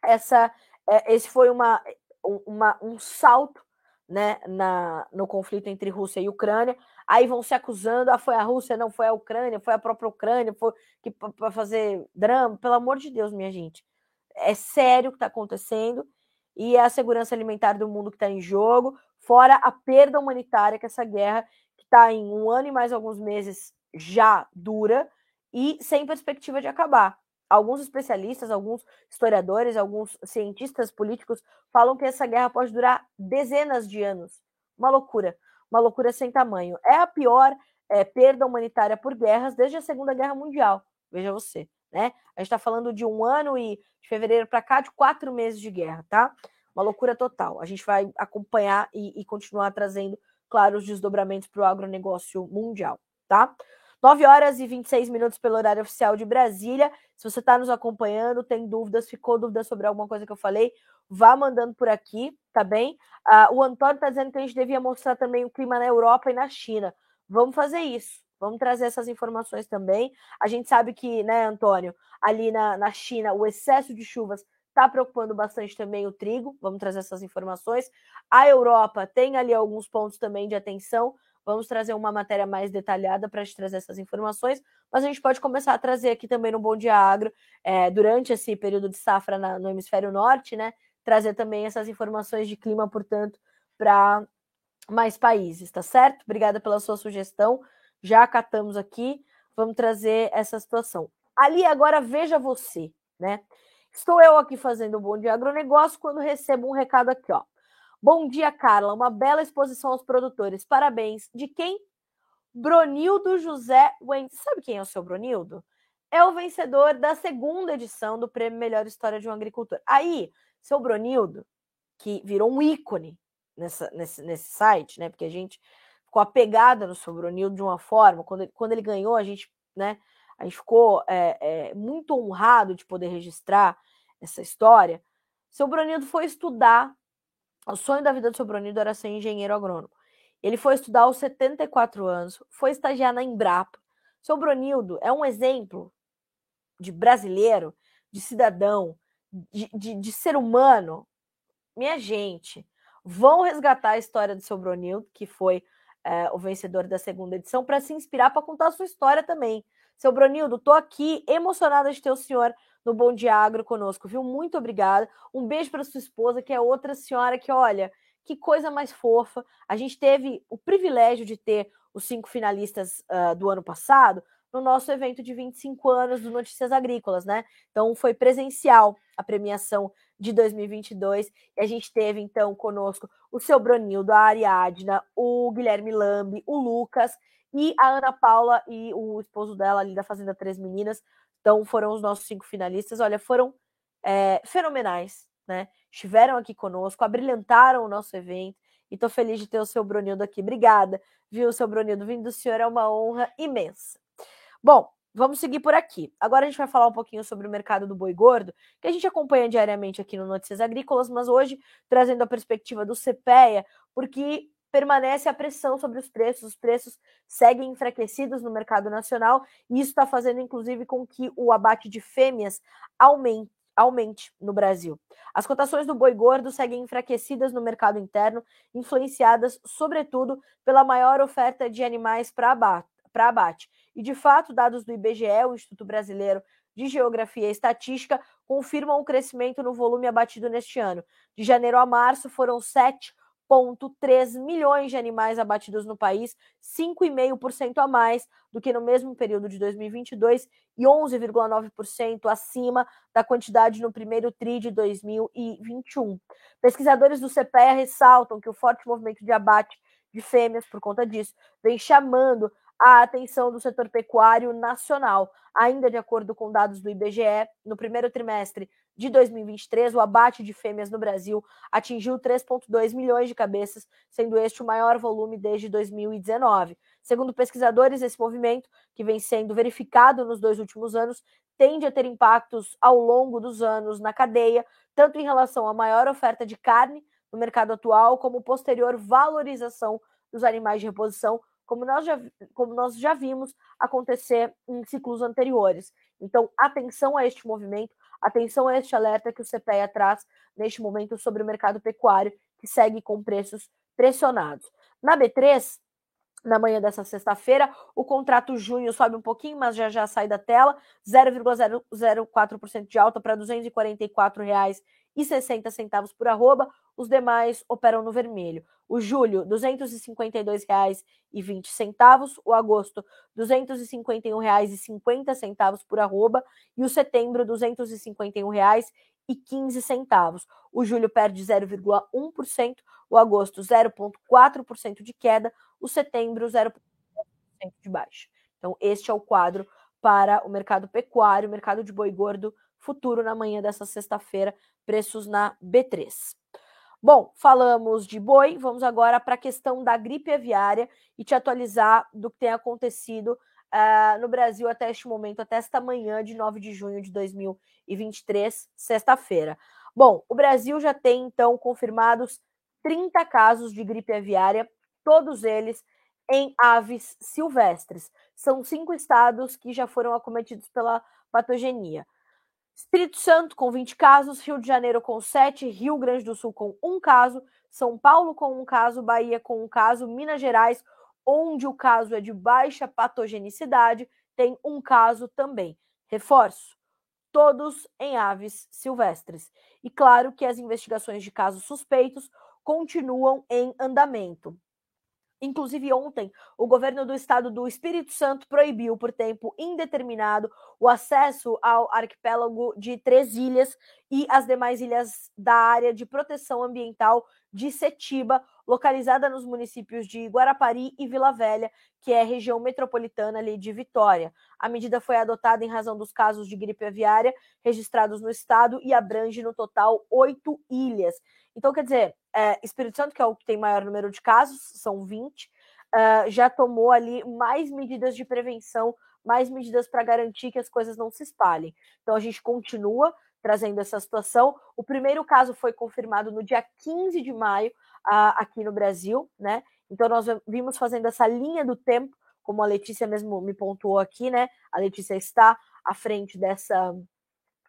Essa, é, esse foi uma, uma, um salto né, na, no conflito entre Rússia e Ucrânia. Aí vão se acusando, ah, foi a Rússia, não foi a Ucrânia, foi a própria Ucrânia, foi que para fazer drama. Pelo amor de Deus, minha gente é sério o que está acontecendo e é a segurança alimentar do mundo que está em jogo, fora a perda humanitária que essa guerra, que está em um ano e mais alguns meses, já dura e sem perspectiva de acabar. Alguns especialistas, alguns historiadores, alguns cientistas políticos falam que essa guerra pode durar dezenas de anos. Uma loucura, uma loucura sem tamanho. É a pior é, perda humanitária por guerras desde a Segunda Guerra Mundial. Veja você né? A gente está falando de um ano e de fevereiro para cá, de quatro meses de guerra, tá? Uma loucura total. A gente vai acompanhar e, e continuar trazendo, claro, os desdobramentos para o agronegócio mundial, tá? 9 horas e 26 minutos pelo horário oficial de Brasília. Se você está nos acompanhando, tem dúvidas, ficou dúvida sobre alguma coisa que eu falei, vá mandando por aqui, tá bem? Uh, o Antônio está dizendo que a gente devia mostrar também o clima na Europa e na China. Vamos fazer isso. Vamos trazer essas informações também. A gente sabe que, né, Antônio, ali na, na China, o excesso de chuvas está preocupando bastante também o trigo, vamos trazer essas informações. A Europa tem ali alguns pontos também de atenção, vamos trazer uma matéria mais detalhada para te trazer essas informações, mas a gente pode começar a trazer aqui também no Bom Dia Agro, é, durante esse período de safra na, no hemisfério norte, né? Trazer também essas informações de clima, portanto, para mais países, tá certo? Obrigada pela sua sugestão, já acatamos aqui, vamos trazer essa situação. Ali agora veja você, né? Estou eu aqui fazendo o Bom Dia Agronegócio quando recebo um recado aqui, ó. Bom dia, Carla. Uma bela exposição aos produtores. Parabéns. De quem? Bronildo José Wendt. Sabe quem é o seu Bronildo? É o vencedor da segunda edição do Prêmio Melhor História de um Agricultor. Aí, seu Bronildo, que virou um ícone nessa, nesse, nesse site, né? Porque a gente ficou apegada no seu Bronildo de uma forma. Quando ele, quando ele ganhou, a gente, né? A gente ficou é, é, muito honrado de poder registrar essa história. Seu foi estudar. O sonho da vida do seu era ser engenheiro agrônomo. Ele foi estudar aos 74 anos, foi estagiar na Embrapa. Seu é um exemplo de brasileiro, de cidadão, de, de, de ser humano. Minha gente, vão resgatar a história do seu que foi é, o vencedor da segunda edição, para se inspirar para contar a sua história também. Seu Bronildo, tô aqui emocionada de ter o senhor no Bom Dia Agro conosco, viu? Muito obrigada. Um beijo para sua esposa, que é outra senhora que, olha, que coisa mais fofa. A gente teve o privilégio de ter os cinco finalistas uh, do ano passado no nosso evento de 25 anos do Notícias Agrícolas, né? Então foi presencial a premiação de 2022 e a gente teve então conosco o seu Bronildo, a Ariadna, o Guilherme Lambi, o Lucas e a Ana Paula e o esposo dela ali da Fazenda Três Meninas. Então foram os nossos cinco finalistas. Olha, foram é, fenomenais, né? Estiveram aqui conosco, abrilhantaram o nosso evento. E tô feliz de ter o seu Brunildo aqui. Obrigada, viu, seu Brunildo? Vindo do senhor é uma honra imensa. Bom, vamos seguir por aqui. Agora a gente vai falar um pouquinho sobre o mercado do boi gordo, que a gente acompanha diariamente aqui no Notícias Agrícolas, mas hoje trazendo a perspectiva do CPEA, porque permanece a pressão sobre os preços, os preços seguem enfraquecidos no mercado nacional, e isso está fazendo, inclusive, com que o abate de fêmeas aumente aumente no Brasil. As cotações do boi gordo seguem enfraquecidas no mercado interno, influenciadas, sobretudo, pela maior oferta de animais para abate, abate. E, de fato, dados do IBGE, o Instituto Brasileiro de Geografia e Estatística, confirmam o crescimento no volume abatido neste ano. De janeiro a março foram 7 1,3 milhões de animais abatidos no país, 5,5% a mais do que no mesmo período de 2022 e 11,9% acima da quantidade no primeiro TRI de 2021. Pesquisadores do CPEA ressaltam que o forte movimento de abate de fêmeas, por conta disso, vem chamando a atenção do setor pecuário nacional. Ainda de acordo com dados do IBGE, no primeiro trimestre de 2023, o abate de fêmeas no Brasil atingiu 3,2 milhões de cabeças, sendo este o maior volume desde 2019. Segundo pesquisadores, esse movimento, que vem sendo verificado nos dois últimos anos, tende a ter impactos ao longo dos anos na cadeia, tanto em relação à maior oferta de carne no mercado atual, como posterior valorização dos animais de reposição, como nós já, como nós já vimos acontecer em ciclos anteriores. Então, atenção a este movimento, Atenção a este alerta que o CPEA traz neste momento sobre o mercado pecuário, que segue com preços pressionados. Na B3, na manhã dessa sexta-feira, o contrato junho sobe um pouquinho, mas já já sai da tela, 0,004% de alta para R$ 244,60 por arroba. Os demais operam no vermelho. O julho, R$ 252,20. O agosto, R$ 251,50 por arroba. E o setembro, R$ 251,15. O julho perde 0,1%, o agosto 0,4% de queda, o setembro 0,4% de baixa. Então, este é o quadro para o mercado pecuário, mercado de boi gordo futuro na manhã dessa sexta-feira, preços na B3. Bom, falamos de boi, vamos agora para a questão da gripe aviária e te atualizar do que tem acontecido uh, no Brasil até este momento, até esta manhã de 9 de junho de 2023, sexta-feira. Bom, o Brasil já tem então confirmados 30 casos de gripe aviária, todos eles em aves silvestres. São cinco estados que já foram acometidos pela patogenia. Espírito Santo com 20 casos, Rio de Janeiro com 7, Rio Grande do Sul com um caso, São Paulo com um caso, Bahia com um caso, Minas Gerais, onde o caso é de baixa patogenicidade, tem um caso também. Reforço: todos em aves silvestres. E claro que as investigações de casos suspeitos continuam em andamento. Inclusive, ontem, o governo do estado do Espírito Santo proibiu por tempo indeterminado o acesso ao arquipélago de Três Ilhas e as demais ilhas da área de proteção ambiental de Setiba, localizada nos municípios de Guarapari e Vila Velha, que é região metropolitana ali de Vitória. A medida foi adotada em razão dos casos de gripe aviária registrados no estado e abrange no total oito ilhas. Então, quer dizer, é, Espírito Santo, que é o que tem maior número de casos, são 20, uh, já tomou ali mais medidas de prevenção, mais medidas para garantir que as coisas não se espalhem. Então, a gente continua trazendo essa situação. O primeiro caso foi confirmado no dia 15 de maio uh, aqui no Brasil, né? Então, nós vimos fazendo essa linha do tempo, como a Letícia mesmo me pontuou aqui, né? A Letícia está à frente dessa,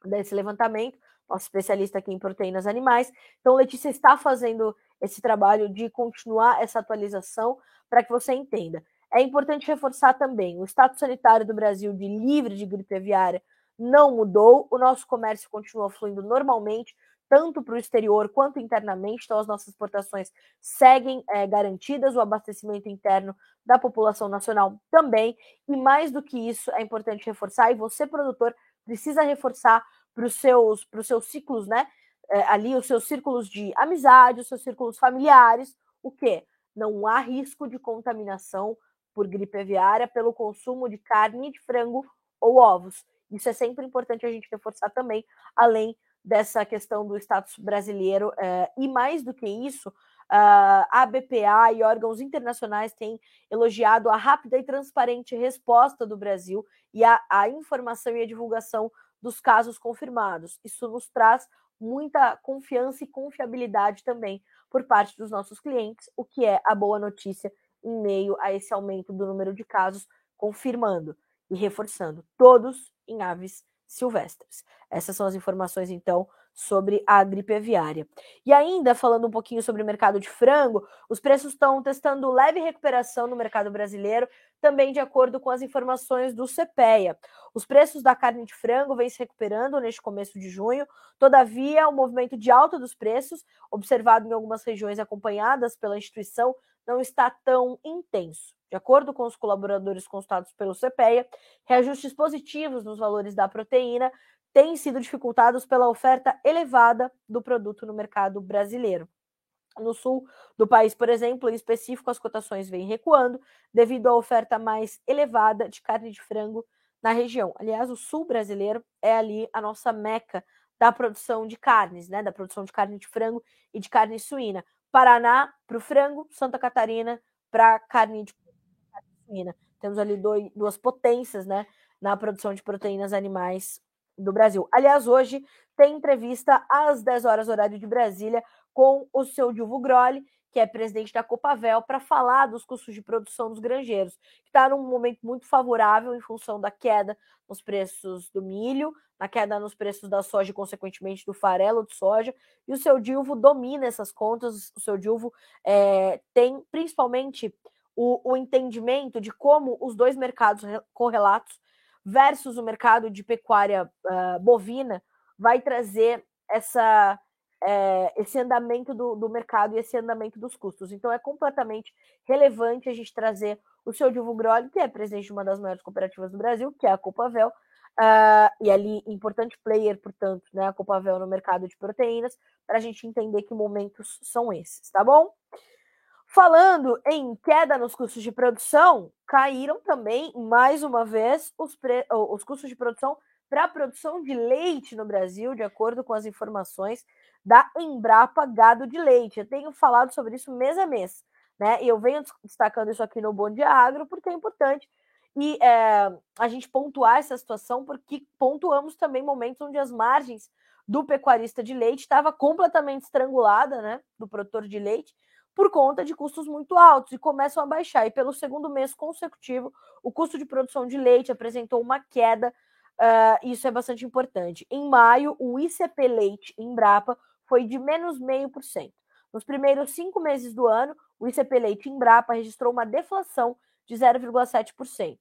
desse levantamento nosso especialista aqui em proteínas animais. Então, Letícia está fazendo esse trabalho de continuar essa atualização para que você entenda. É importante reforçar também: o status sanitário do Brasil de livre de gripe aviária não mudou, o nosso comércio continua fluindo normalmente, tanto para o exterior quanto internamente, então as nossas exportações seguem é, garantidas, o abastecimento interno da população nacional também, e mais do que isso, é importante reforçar, e você, produtor, precisa reforçar para os seus, seus ciclos, né? É, ali, os seus círculos de amizade, os seus círculos familiares, o quê? Não há risco de contaminação por gripe aviária pelo consumo de carne de frango ou ovos. Isso é sempre importante a gente reforçar também, além dessa questão do status brasileiro. É, e mais do que isso, a BPA e órgãos internacionais têm elogiado a rápida e transparente resposta do Brasil e a, a informação e a divulgação dos casos confirmados. Isso nos traz muita confiança e confiabilidade também por parte dos nossos clientes, o que é a boa notícia em meio a esse aumento do número de casos, confirmando e reforçando todos em aves silvestres. Essas são as informações, então, sobre a gripe aviária. E ainda falando um pouquinho sobre o mercado de frango, os preços estão testando leve recuperação no mercado brasileiro, também de acordo com as informações do CPEA. Os preços da carne de frango vêm se recuperando neste começo de junho, todavia, o movimento de alta dos preços, observado em algumas regiões acompanhadas pela instituição, não está tão intenso. De acordo com os colaboradores consultados pelo CPEA, reajustes positivos nos valores da proteína têm sido dificultados pela oferta elevada do produto no mercado brasileiro. No sul do país, por exemplo, em específico, as cotações vêm recuando devido à oferta mais elevada de carne de frango na região. Aliás, o sul brasileiro é ali a nossa meca da produção de carnes, né? Da produção de carne de frango e de carne suína. Paraná para o frango, Santa Catarina para carne de suína. Temos ali dois, duas potências, né? Na produção de proteínas animais do Brasil. Aliás, hoje tem entrevista às 10 horas, horário de Brasília, com o seu Dilvo Groli, que é presidente da Copavel, para falar dos custos de produção dos granjeiros, que está num momento muito favorável em função da queda nos preços do milho, na queda nos preços da soja e, consequentemente, do farelo de soja. E o seu Dilvo domina essas contas, o seu Dilvo é, tem principalmente o, o entendimento de como os dois mercados correlatos versus o mercado de pecuária uh, bovina vai trazer essa, é, esse andamento do, do, mercado e esse andamento dos custos. Então é completamente relevante a gente trazer o seu Dilvo Groli, que é presidente de uma das maiores cooperativas do Brasil, que é a Copavel, uh, e ali importante player, portanto, né, a Copavel no mercado de proteínas, para a gente entender que momentos são esses, tá bom? Falando em queda nos custos de produção, caíram também, mais uma vez, os, pre... os custos de produção para a produção de leite no Brasil, de acordo com as informações da Embrapa Gado de Leite. Eu tenho falado sobre isso mês a mês, né? E eu venho destacando isso aqui no Bom Dia Agro porque é importante e é, a gente pontuar essa situação, porque pontuamos também momentos onde as margens do pecuarista de leite estava completamente estrangulada, né? Do produtor de leite por conta de custos muito altos e começam a baixar. E pelo segundo mês consecutivo, o custo de produção de leite apresentou uma queda uh, isso é bastante importante. Em maio, o ICP Leite em Brapa foi de menos 0,5%. Nos primeiros cinco meses do ano, o ICP Leite em Brapa registrou uma deflação de 0,7%.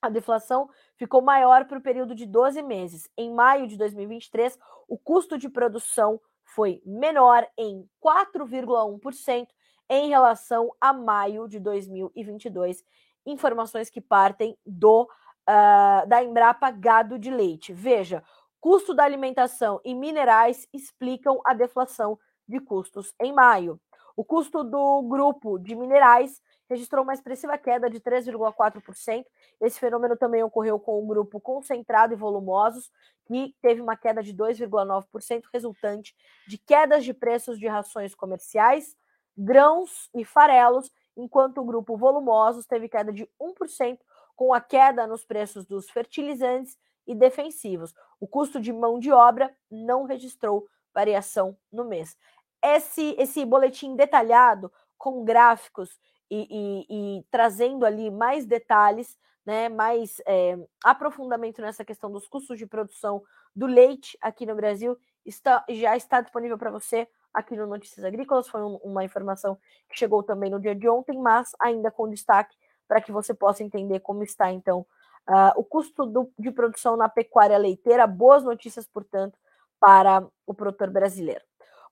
A deflação ficou maior para o período de 12 meses. Em maio de 2023, o custo de produção foi menor em 4,1% em relação a maio de 2022. Informações que partem do uh, da Embrapa Gado de Leite. Veja, custo da alimentação e minerais explicam a deflação de custos em maio. O custo do grupo de minerais registrou uma expressiva queda de 3,4%. Esse fenômeno também ocorreu com o grupo concentrado e volumosos, que teve uma queda de 2,9%, resultante de quedas de preços de rações comerciais, grãos e farelos, enquanto o grupo volumosos teve queda de 1%, com a queda nos preços dos fertilizantes e defensivos. O custo de mão de obra não registrou variação no mês. Esse, esse boletim detalhado, com gráficos e, e, e trazendo ali mais detalhes, né, mais é, aprofundamento nessa questão dos custos de produção do leite aqui no Brasil, está, já está disponível para você aqui no Notícias Agrícolas. Foi um, uma informação que chegou também no dia de ontem, mas ainda com destaque para que você possa entender como está, então, uh, o custo do, de produção na pecuária leiteira. Boas notícias, portanto, para o produtor brasileiro.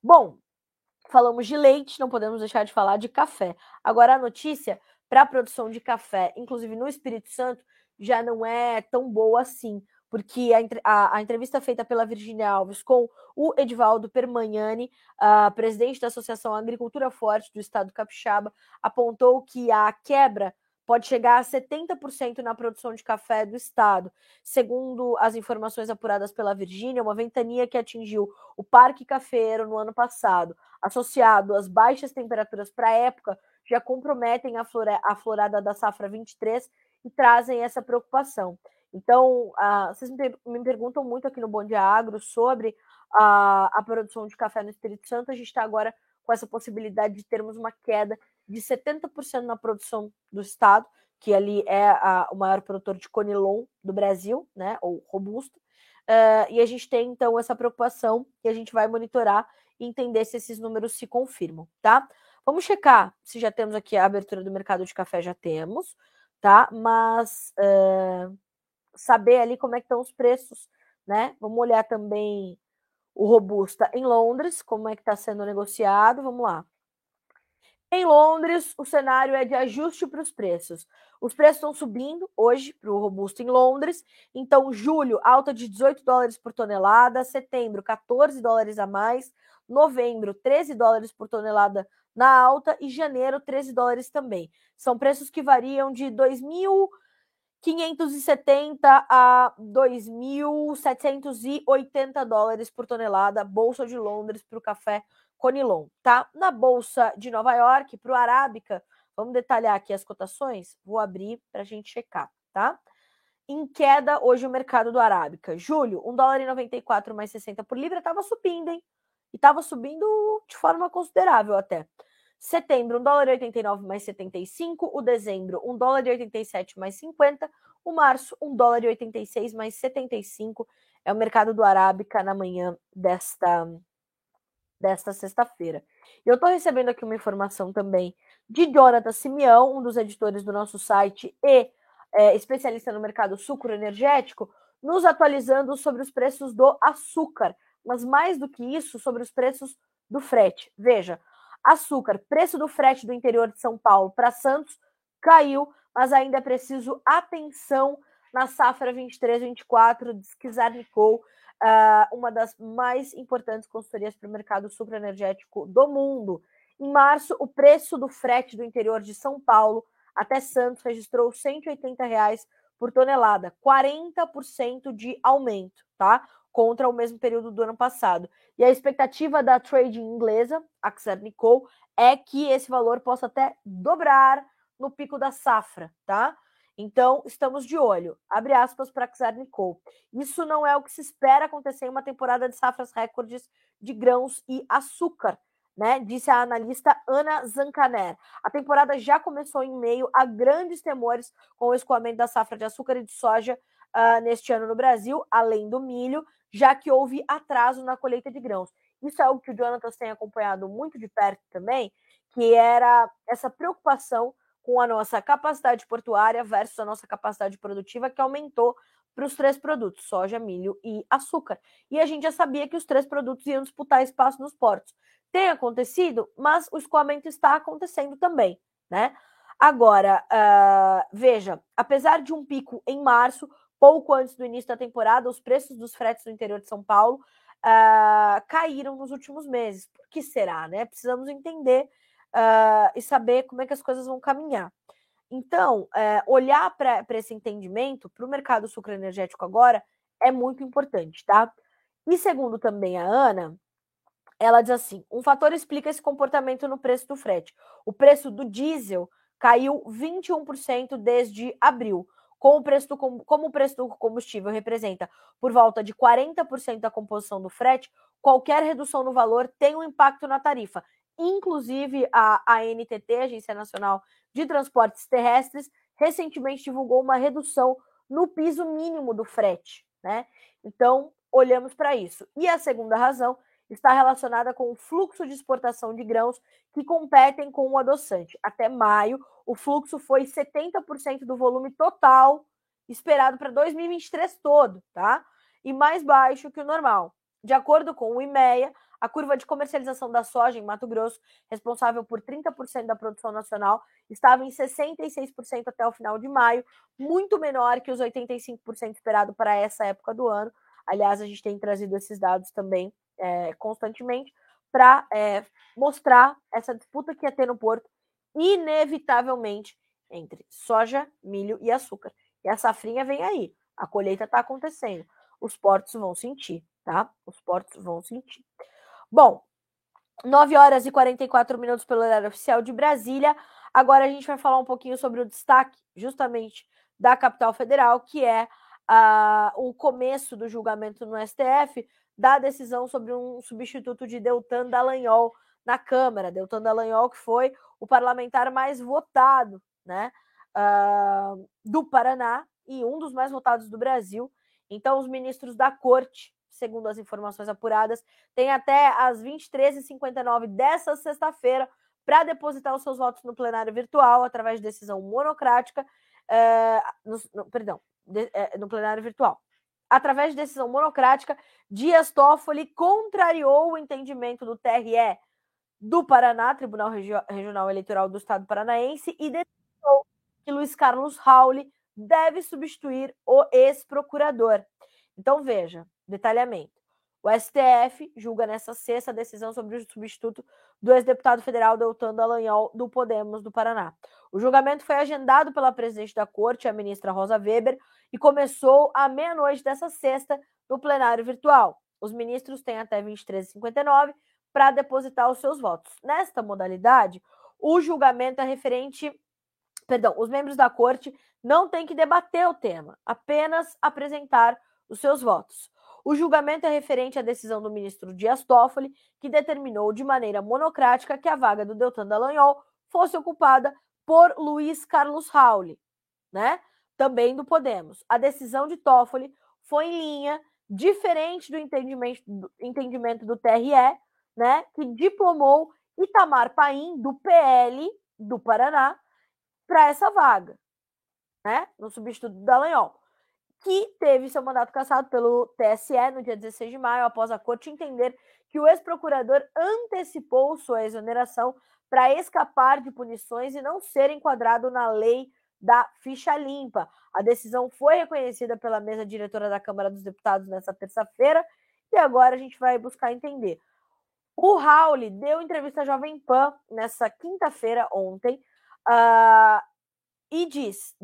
Bom, falamos de leite, não podemos deixar de falar de café. Agora, a notícia para a produção de café, inclusive no Espírito Santo, já não é tão boa assim, porque a, a, a entrevista feita pela Virginia Alves com o Edivaldo Permagnani, uh, presidente da Associação Agricultura Forte do Estado Capixaba, apontou que a quebra pode chegar a 70% na produção de café do estado. Segundo as informações apuradas pela Virgínia, uma ventania que atingiu o Parque Cafeiro no ano passado, associado às baixas temperaturas para a época, já comprometem a, flora, a florada da safra 23 e trazem essa preocupação. Então, uh, vocês me, me, perguntam muito aqui no Bom Dia Agro sobre a, a produção de café no Espírito Santo. A gente está agora com essa possibilidade de termos uma queda de 70% na produção do estado, que ali é a, o maior produtor de conilon do Brasil, né, ou robusto. Uh, e a gente tem então essa preocupação e a gente vai monitorar e entender se esses números se confirmam, tá? Vamos checar se já temos aqui a abertura do mercado de café, já temos, tá? Mas uh, saber ali como é que estão os preços, né? Vamos olhar também o Robusta em Londres, como é que está sendo negociado, vamos lá. Em Londres, o cenário é de ajuste para os preços. Os preços estão subindo hoje para o robusto em Londres. Então, julho, alta de 18 dólares por tonelada. Setembro, 14 dólares a mais. Novembro, 13 dólares por tonelada na alta. E janeiro, 13 dólares também. São preços que variam de 2.570 a 2.780 dólares por tonelada. Bolsa de Londres para o café Conilon, tá? Na bolsa de Nova York, para o Arábica, vamos detalhar aqui as cotações? Vou abrir para a gente checar, tá? Em queda hoje o mercado do Arábica. Julho, 1 dólar e 94 mais 60 por libra, estava subindo, hein? E estava subindo de forma considerável até. Setembro, 1 dólar e 89 mais 75. O dezembro, 1 dólar e 87 mais 50. O março, 1 dólar e 86 mais 75. É o mercado do Arábica na manhã desta desta sexta-feira. Eu estou recebendo aqui uma informação também de Jonathan Simeão, um dos editores do nosso site e é, especialista no mercado sucro energético, nos atualizando sobre os preços do açúcar, mas mais do que isso, sobre os preços do frete. Veja, açúcar, preço do frete do interior de São Paulo para Santos caiu, mas ainda é preciso atenção na safra 23-24 de Skizarnikov, uh, uma das mais importantes consultorias para o mercado sucroenergético do mundo. Em março, o preço do frete do interior de São Paulo até Santos registrou 180 reais por tonelada, 40% de aumento, tá? Contra o mesmo período do ano passado. E a expectativa da trading inglesa, Axar Nicole, é que esse valor possa até dobrar no pico da safra, tá? Então, estamos de olho. Abre aspas para Nicole. Isso não é o que se espera acontecer em uma temporada de safras recordes de grãos e açúcar, né? Disse a analista Ana Zancaner. A temporada já começou em meio a grandes temores com o escoamento da safra de açúcar e de soja uh, neste ano no Brasil, além do milho, já que houve atraso na colheita de grãos. Isso é algo que o Jonathan tem acompanhado muito de perto também, que era essa preocupação com a nossa capacidade portuária versus a nossa capacidade produtiva, que aumentou para os três produtos, soja, milho e açúcar. E a gente já sabia que os três produtos iam disputar espaço nos portos. Tem acontecido, mas o escoamento está acontecendo também, né? Agora, uh, veja, apesar de um pico em março, pouco antes do início da temporada, os preços dos fretes no interior de São Paulo uh, caíram nos últimos meses. Por que será, né? Precisamos entender uh, e saber como é que as coisas vão caminhar. Então, é, olhar para esse entendimento, para o mercado sucroenergético agora, é muito importante, tá? E segundo também a Ana, ela diz assim: um fator explica esse comportamento no preço do frete. O preço do diesel caiu 21% desde abril. Com o preço do, como o preço do combustível representa por volta de 40% da composição do frete, qualquer redução no valor tem um impacto na tarifa. Inclusive, a ANTT, Agência Nacional de Transportes Terrestres, recentemente divulgou uma redução no piso mínimo do frete. Né? Então, olhamos para isso. E a segunda razão está relacionada com o fluxo de exportação de grãos que competem com o adoçante. Até maio, o fluxo foi 70% do volume total esperado para 2023 todo, tá? E mais baixo que o normal. De acordo com o IMEA, a curva de comercialização da soja em Mato Grosso, responsável por 30% da produção nacional, estava em 66% até o final de maio, muito menor que os 85% esperado para essa época do ano. Aliás, a gente tem trazido esses dados também é, constantemente para é, mostrar essa disputa que ia ter no porto, inevitavelmente, entre soja, milho e açúcar. E a safrinha vem aí, a colheita está acontecendo, os portos vão sentir, tá? Os portos vão sentir. Bom, 9 horas e 44 minutos pelo horário oficial de Brasília. Agora a gente vai falar um pouquinho sobre o destaque, justamente, da capital federal, que é uh, o começo do julgamento no STF da decisão sobre um substituto de Deltan Dallagnol na Câmara. Deltan Dallagnol, que foi o parlamentar mais votado né, uh, do Paraná e um dos mais votados do Brasil. Então, os ministros da corte segundo as informações apuradas, tem até as 23h59 dessa sexta-feira para depositar os seus votos no plenário virtual através de decisão monocrática, é, no, no, perdão, de, é, no plenário virtual. Através de decisão monocrática, Dias Toffoli contrariou o entendimento do TRE do Paraná, Tribunal Regional Eleitoral do Estado Paranaense, e determinou que Luiz Carlos Rauli deve substituir o ex-procurador. Então, veja, detalhamento. O STF julga nessa sexta a decisão sobre o substituto do ex-deputado federal Deltan Dallagnol do Podemos do Paraná. O julgamento foi agendado pela presidente da corte, a ministra Rosa Weber, e começou à meia-noite dessa sexta no plenário virtual. Os ministros têm até 23h59 para depositar os seus votos. Nesta modalidade, o julgamento é referente. Perdão, os membros da corte não têm que debater o tema, apenas apresentar os seus votos. O julgamento é referente à decisão do ministro Dias Toffoli, que determinou de maneira monocrática que a vaga do Deltan Dallagnol fosse ocupada por Luiz Carlos Rauli, né? Também do Podemos. A decisão de Toffoli foi em linha diferente do entendimento do, entendimento do TRE, né? Que diplomou Itamar Paim do PL do Paraná para essa vaga, né? No substituto do Dallagnol que teve seu mandato cassado pelo TSE no dia 16 de maio, após a corte entender que o ex-procurador antecipou sua exoneração para escapar de punições e não ser enquadrado na lei da ficha limpa. A decisão foi reconhecida pela mesa diretora da Câmara dos Deputados nessa terça-feira e agora a gente vai buscar entender. O Raul deu entrevista à Jovem Pan nessa quinta-feira, ontem, uh, e diz: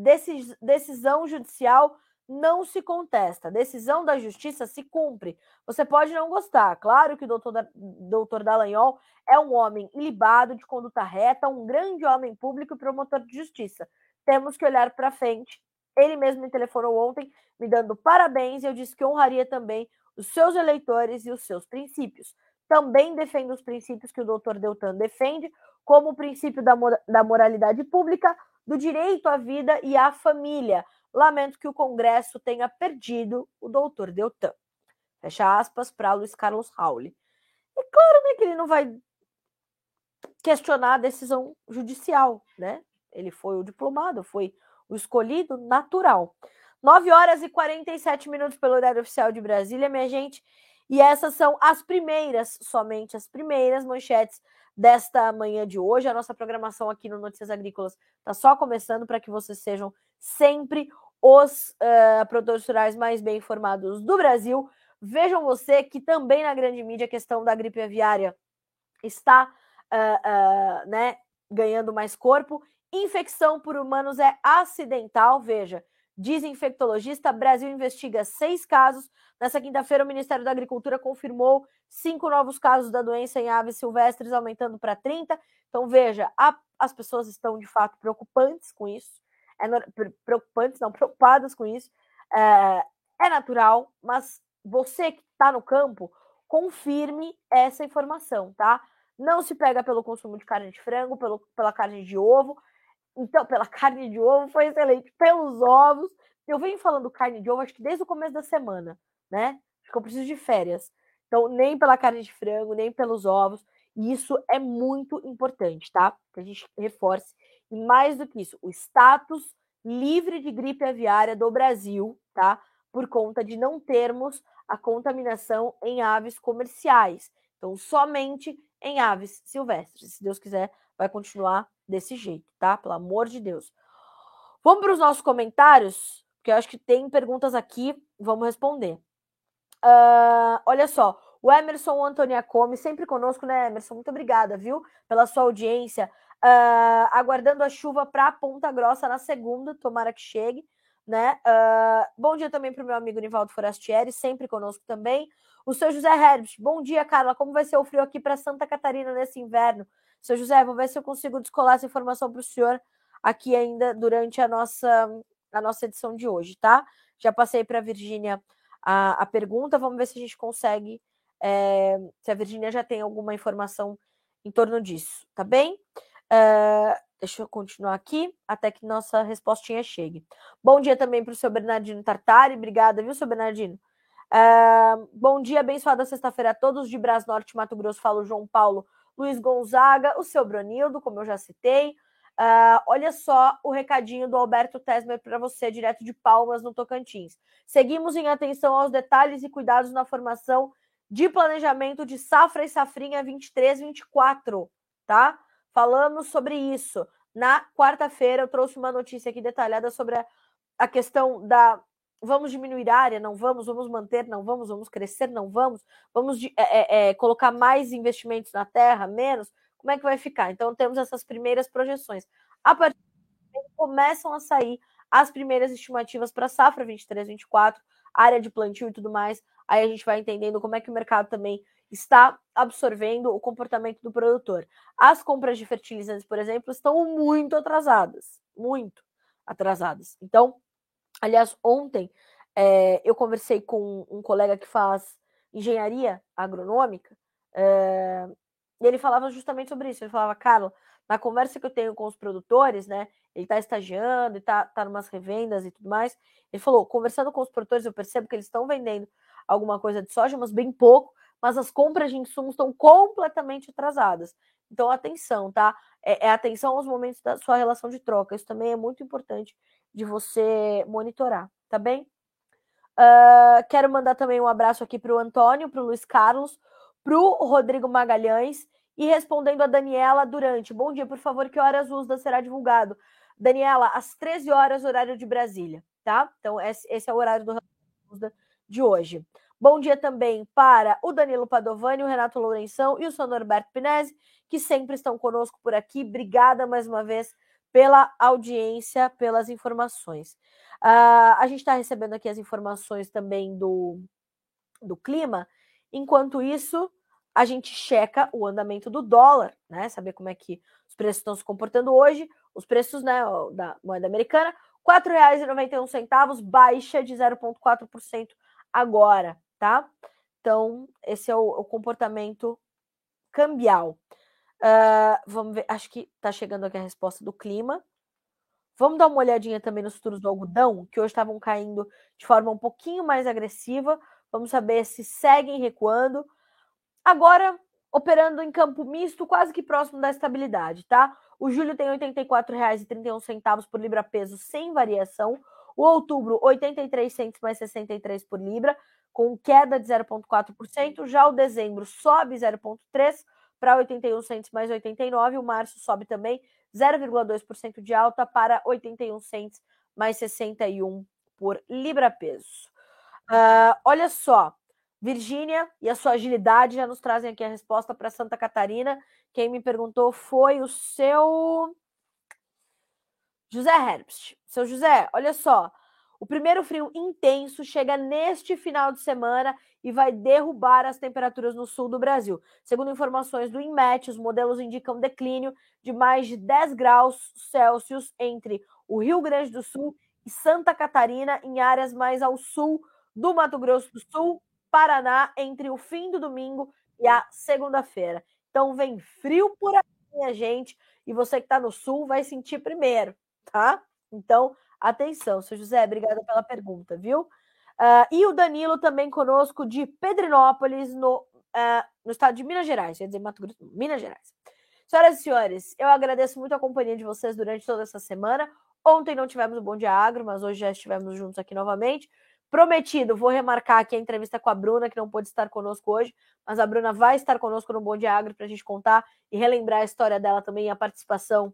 decisão judicial não se contesta. Decisão da justiça se cumpre. Você pode não gostar. Claro que o doutor, doutor Dallagnol é um homem ilibado, de conduta reta, um grande homem público e promotor de justiça. Temos que olhar para frente. Ele mesmo me telefonou ontem, me dando parabéns, e eu disse que honraria também os seus eleitores e os seus princípios. Também defendo os princípios que o doutor Deltan defende, como o princípio da, da moralidade pública, do direito à vida e à família, Lamento que o Congresso tenha perdido o doutor Deltan. Fecha aspas para Luiz Carlos Rauli. É claro né, que ele não vai questionar a decisão judicial, né? Ele foi o diplomado, foi o escolhido natural. 9 horas e 47 minutos pelo horário oficial de Brasília, minha gente. E essas são as primeiras, somente as primeiras manchetes desta manhã de hoje. A nossa programação aqui no Notícias Agrícolas está só começando para que vocês sejam sempre os uh, produtores rurais mais bem informados do Brasil. Vejam você que também na grande mídia a questão da gripe aviária está uh, uh, né, ganhando mais corpo. Infecção por humanos é acidental, veja. Diz infectologista, Brasil investiga seis casos. Nessa quinta-feira, o Ministério da Agricultura confirmou cinco novos casos da doença em aves silvestres, aumentando para 30. Então, veja, a, as pessoas estão de fato preocupantes com isso. É, preocupantes, não, preocupadas com isso. É, é natural, mas você que está no campo, confirme essa informação, tá? Não se pega pelo consumo de carne de frango, pelo, pela carne de ovo. Então, pela carne de ovo foi excelente, pelos ovos. Eu venho falando carne de ovo, acho que desde o começo da semana, né? Acho que eu preciso de férias. Então, nem pela carne de frango, nem pelos ovos. E isso é muito importante, tá? Que a gente reforce. E mais do que isso, o status livre de gripe aviária do Brasil, tá? Por conta de não termos a contaminação em aves comerciais. Então, somente em aves silvestres. Se Deus quiser, vai continuar desse jeito, tá? Pelo amor de Deus. Vamos para os nossos comentários, porque eu acho que tem perguntas aqui, vamos responder. Uh, olha só, o Emerson Antoniacomi, sempre conosco, né, Emerson? Muito obrigada, viu, pela sua audiência. Uh, aguardando a chuva para Ponta Grossa na segunda, tomara que chegue né? Uh, bom dia também para o meu amigo Nivaldo Forastieri, sempre conosco também. O seu José Herbert, bom dia, Carla. Como vai ser o frio aqui para Santa Catarina nesse inverno? Seu José, vou ver se eu consigo descolar essa informação para o senhor aqui ainda durante a nossa, a nossa edição de hoje, tá? Já passei para a Virgínia a pergunta, vamos ver se a gente consegue, é, se a Virgínia já tem alguma informação em torno disso, tá bem? Uh, Deixa eu continuar aqui até que nossa respostinha chegue. Bom dia também para o seu Bernardino Tartari. Obrigada, viu, seu Bernardino? Uh, bom dia, abençoada sexta-feira a todos de Bras Norte, Mato Grosso. Falo João Paulo, Luiz Gonzaga, o seu Bronildo, como eu já citei. Uh, olha só o recadinho do Alberto Tesmer para você, direto de Palmas, no Tocantins. Seguimos em atenção aos detalhes e cuidados na formação de planejamento de safra e safrinha 23-24, tá? Falamos sobre isso. Na quarta-feira, eu trouxe uma notícia aqui detalhada sobre a, a questão da. Vamos diminuir a área? Não vamos? Vamos manter? Não vamos? Vamos crescer? Não vamos? Vamos de, é, é, colocar mais investimentos na terra? Menos? Como é que vai ficar? Então, temos essas primeiras projeções. A partir começam a sair as primeiras estimativas para a safra 23, 24, área de plantio e tudo mais. Aí a gente vai entendendo como é que o mercado também está absorvendo o comportamento do produtor. As compras de fertilizantes, por exemplo, estão muito atrasadas, muito atrasadas. Então, aliás, ontem é, eu conversei com um colega que faz engenharia agronômica é, e ele falava justamente sobre isso. Ele falava, Carla, na conversa que eu tenho com os produtores, né? Ele está estagiando e está tá umas revendas e tudo mais. Ele falou, conversando com os produtores, eu percebo que eles estão vendendo alguma coisa de soja, mas bem pouco, mas as compras de insumos estão completamente atrasadas. Então, atenção, tá? É, é, atenção aos momentos da sua relação de troca. Isso também é muito importante de você monitorar, tá bem? Uh, quero mandar também um abraço aqui para o Antônio, para o Luiz Carlos, para o Rodrigo Magalhães e respondendo a Daniela Durante. Bom dia, por favor, que horas o USDA será divulgado? Daniela, às 13 horas, horário de Brasília, tá? Então, esse, é o horário do USDA de hoje. Bom dia também para o Danilo Padovani, o Renato Lourenção e o Sr. Norberto Pinese, que sempre estão conosco por aqui. Obrigada mais uma vez pela audiência, pelas informações. Uh, a gente está recebendo aqui as informações também do, do clima. Enquanto isso, a gente checa o andamento do dólar, né? Saber como é que os preços estão se comportando hoje. Os preços né, da moeda americana, R$ 4,91, baixa de 0,4% agora tá? Então, esse é o, o comportamento cambial. Uh, vamos ver, acho que está chegando aqui a resposta do clima. Vamos dar uma olhadinha também nos futuros do algodão, que hoje estavam caindo de forma um pouquinho mais agressiva. Vamos saber se seguem recuando. Agora, operando em campo misto, quase que próximo da estabilidade, tá? O julho tem R$ 84,31 por libra peso sem variação. O outubro, 83 centos mais 63 por libra, com queda de 0,4%. Já o dezembro sobe 0,3% para 81 centos mais 89. O março sobe também 0,2% de alta para 81 centos mais 61 por libra peso. Uh, olha só, Virgínia e a sua agilidade já nos trazem aqui a resposta para Santa Catarina. Quem me perguntou foi o seu José Herbst. Seu José, olha só. O primeiro frio intenso chega neste final de semana e vai derrubar as temperaturas no sul do Brasil. Segundo informações do INMET, os modelos indicam declínio de mais de 10 graus Celsius entre o Rio Grande do Sul e Santa Catarina, em áreas mais ao sul do Mato Grosso do Sul, Paraná entre o fim do domingo e a segunda-feira. Então vem frio por aqui, minha gente, e você que está no sul vai sentir primeiro, tá? Então, atenção, seu José, obrigada pela pergunta, viu? Uh, e o Danilo também conosco de Pedrinópolis, no, uh, no estado de Minas Gerais, quer dizer Mato Grosso, Minas Gerais. Senhoras e senhores, eu agradeço muito a companhia de vocês durante toda essa semana. Ontem não tivemos o Bom Dia Agro, mas hoje já estivemos juntos aqui novamente. Prometido, vou remarcar aqui a entrevista com a Bruna, que não pôde estar conosco hoje, mas a Bruna vai estar conosco no Bom Dia Agro para a gente contar e relembrar a história dela também, a participação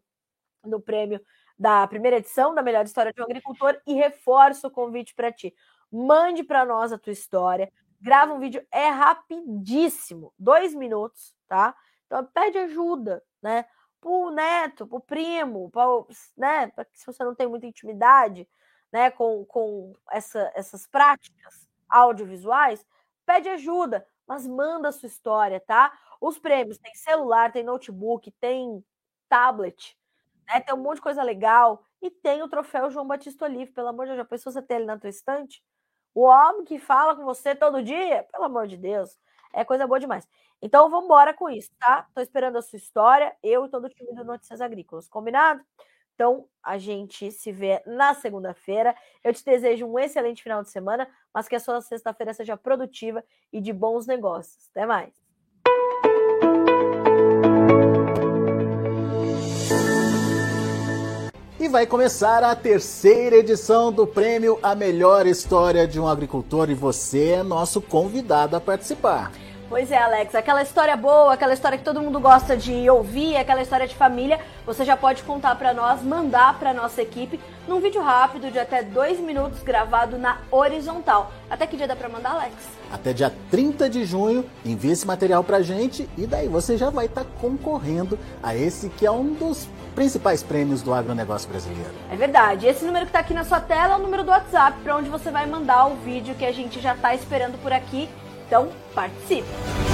no prêmio da primeira edição da Melhor História de um Agricultor e reforço o convite para ti. Mande para nós a tua história, grava um vídeo, é rapidíssimo, dois minutos, tá? Então pede ajuda, né? Pro neto, pro primo, pro, né? Se você não tem muita intimidade, né, com, com essa, essas práticas audiovisuais, pede ajuda, mas manda a sua história, tá? Os prêmios tem celular, tem notebook, tem tablet, né? Tem um monte de coisa legal e tem o troféu João Batista Olive, pelo amor de Deus, já pensou você ter ele na tua estante? O homem que fala com você todo dia, pelo amor de Deus, é coisa boa demais. Então vamos embora com isso, tá? Tô esperando a sua história, eu e todo o time do Notícias Agrícolas, combinado? Então, a gente se vê na segunda-feira. Eu te desejo um excelente final de semana, mas que a sua sexta-feira seja produtiva e de bons negócios. Até mais. Vai começar a terceira edição do prêmio A Melhor História de um Agricultor e você é nosso convidado a participar. Pois é, Alex, aquela história boa, aquela história que todo mundo gosta de ouvir, aquela história de família, você já pode contar para nós, mandar para nossa equipe num vídeo rápido de até dois minutos gravado na horizontal. Até que dia dá para mandar, Alex? Até dia 30 de junho, envie esse material pra gente e daí você já vai estar tá concorrendo a esse que é um dos principais prêmios do agronegócio brasileiro. É verdade. Esse número que está aqui na sua tela é o número do WhatsApp para onde você vai mandar o vídeo que a gente já está esperando por aqui então, participe!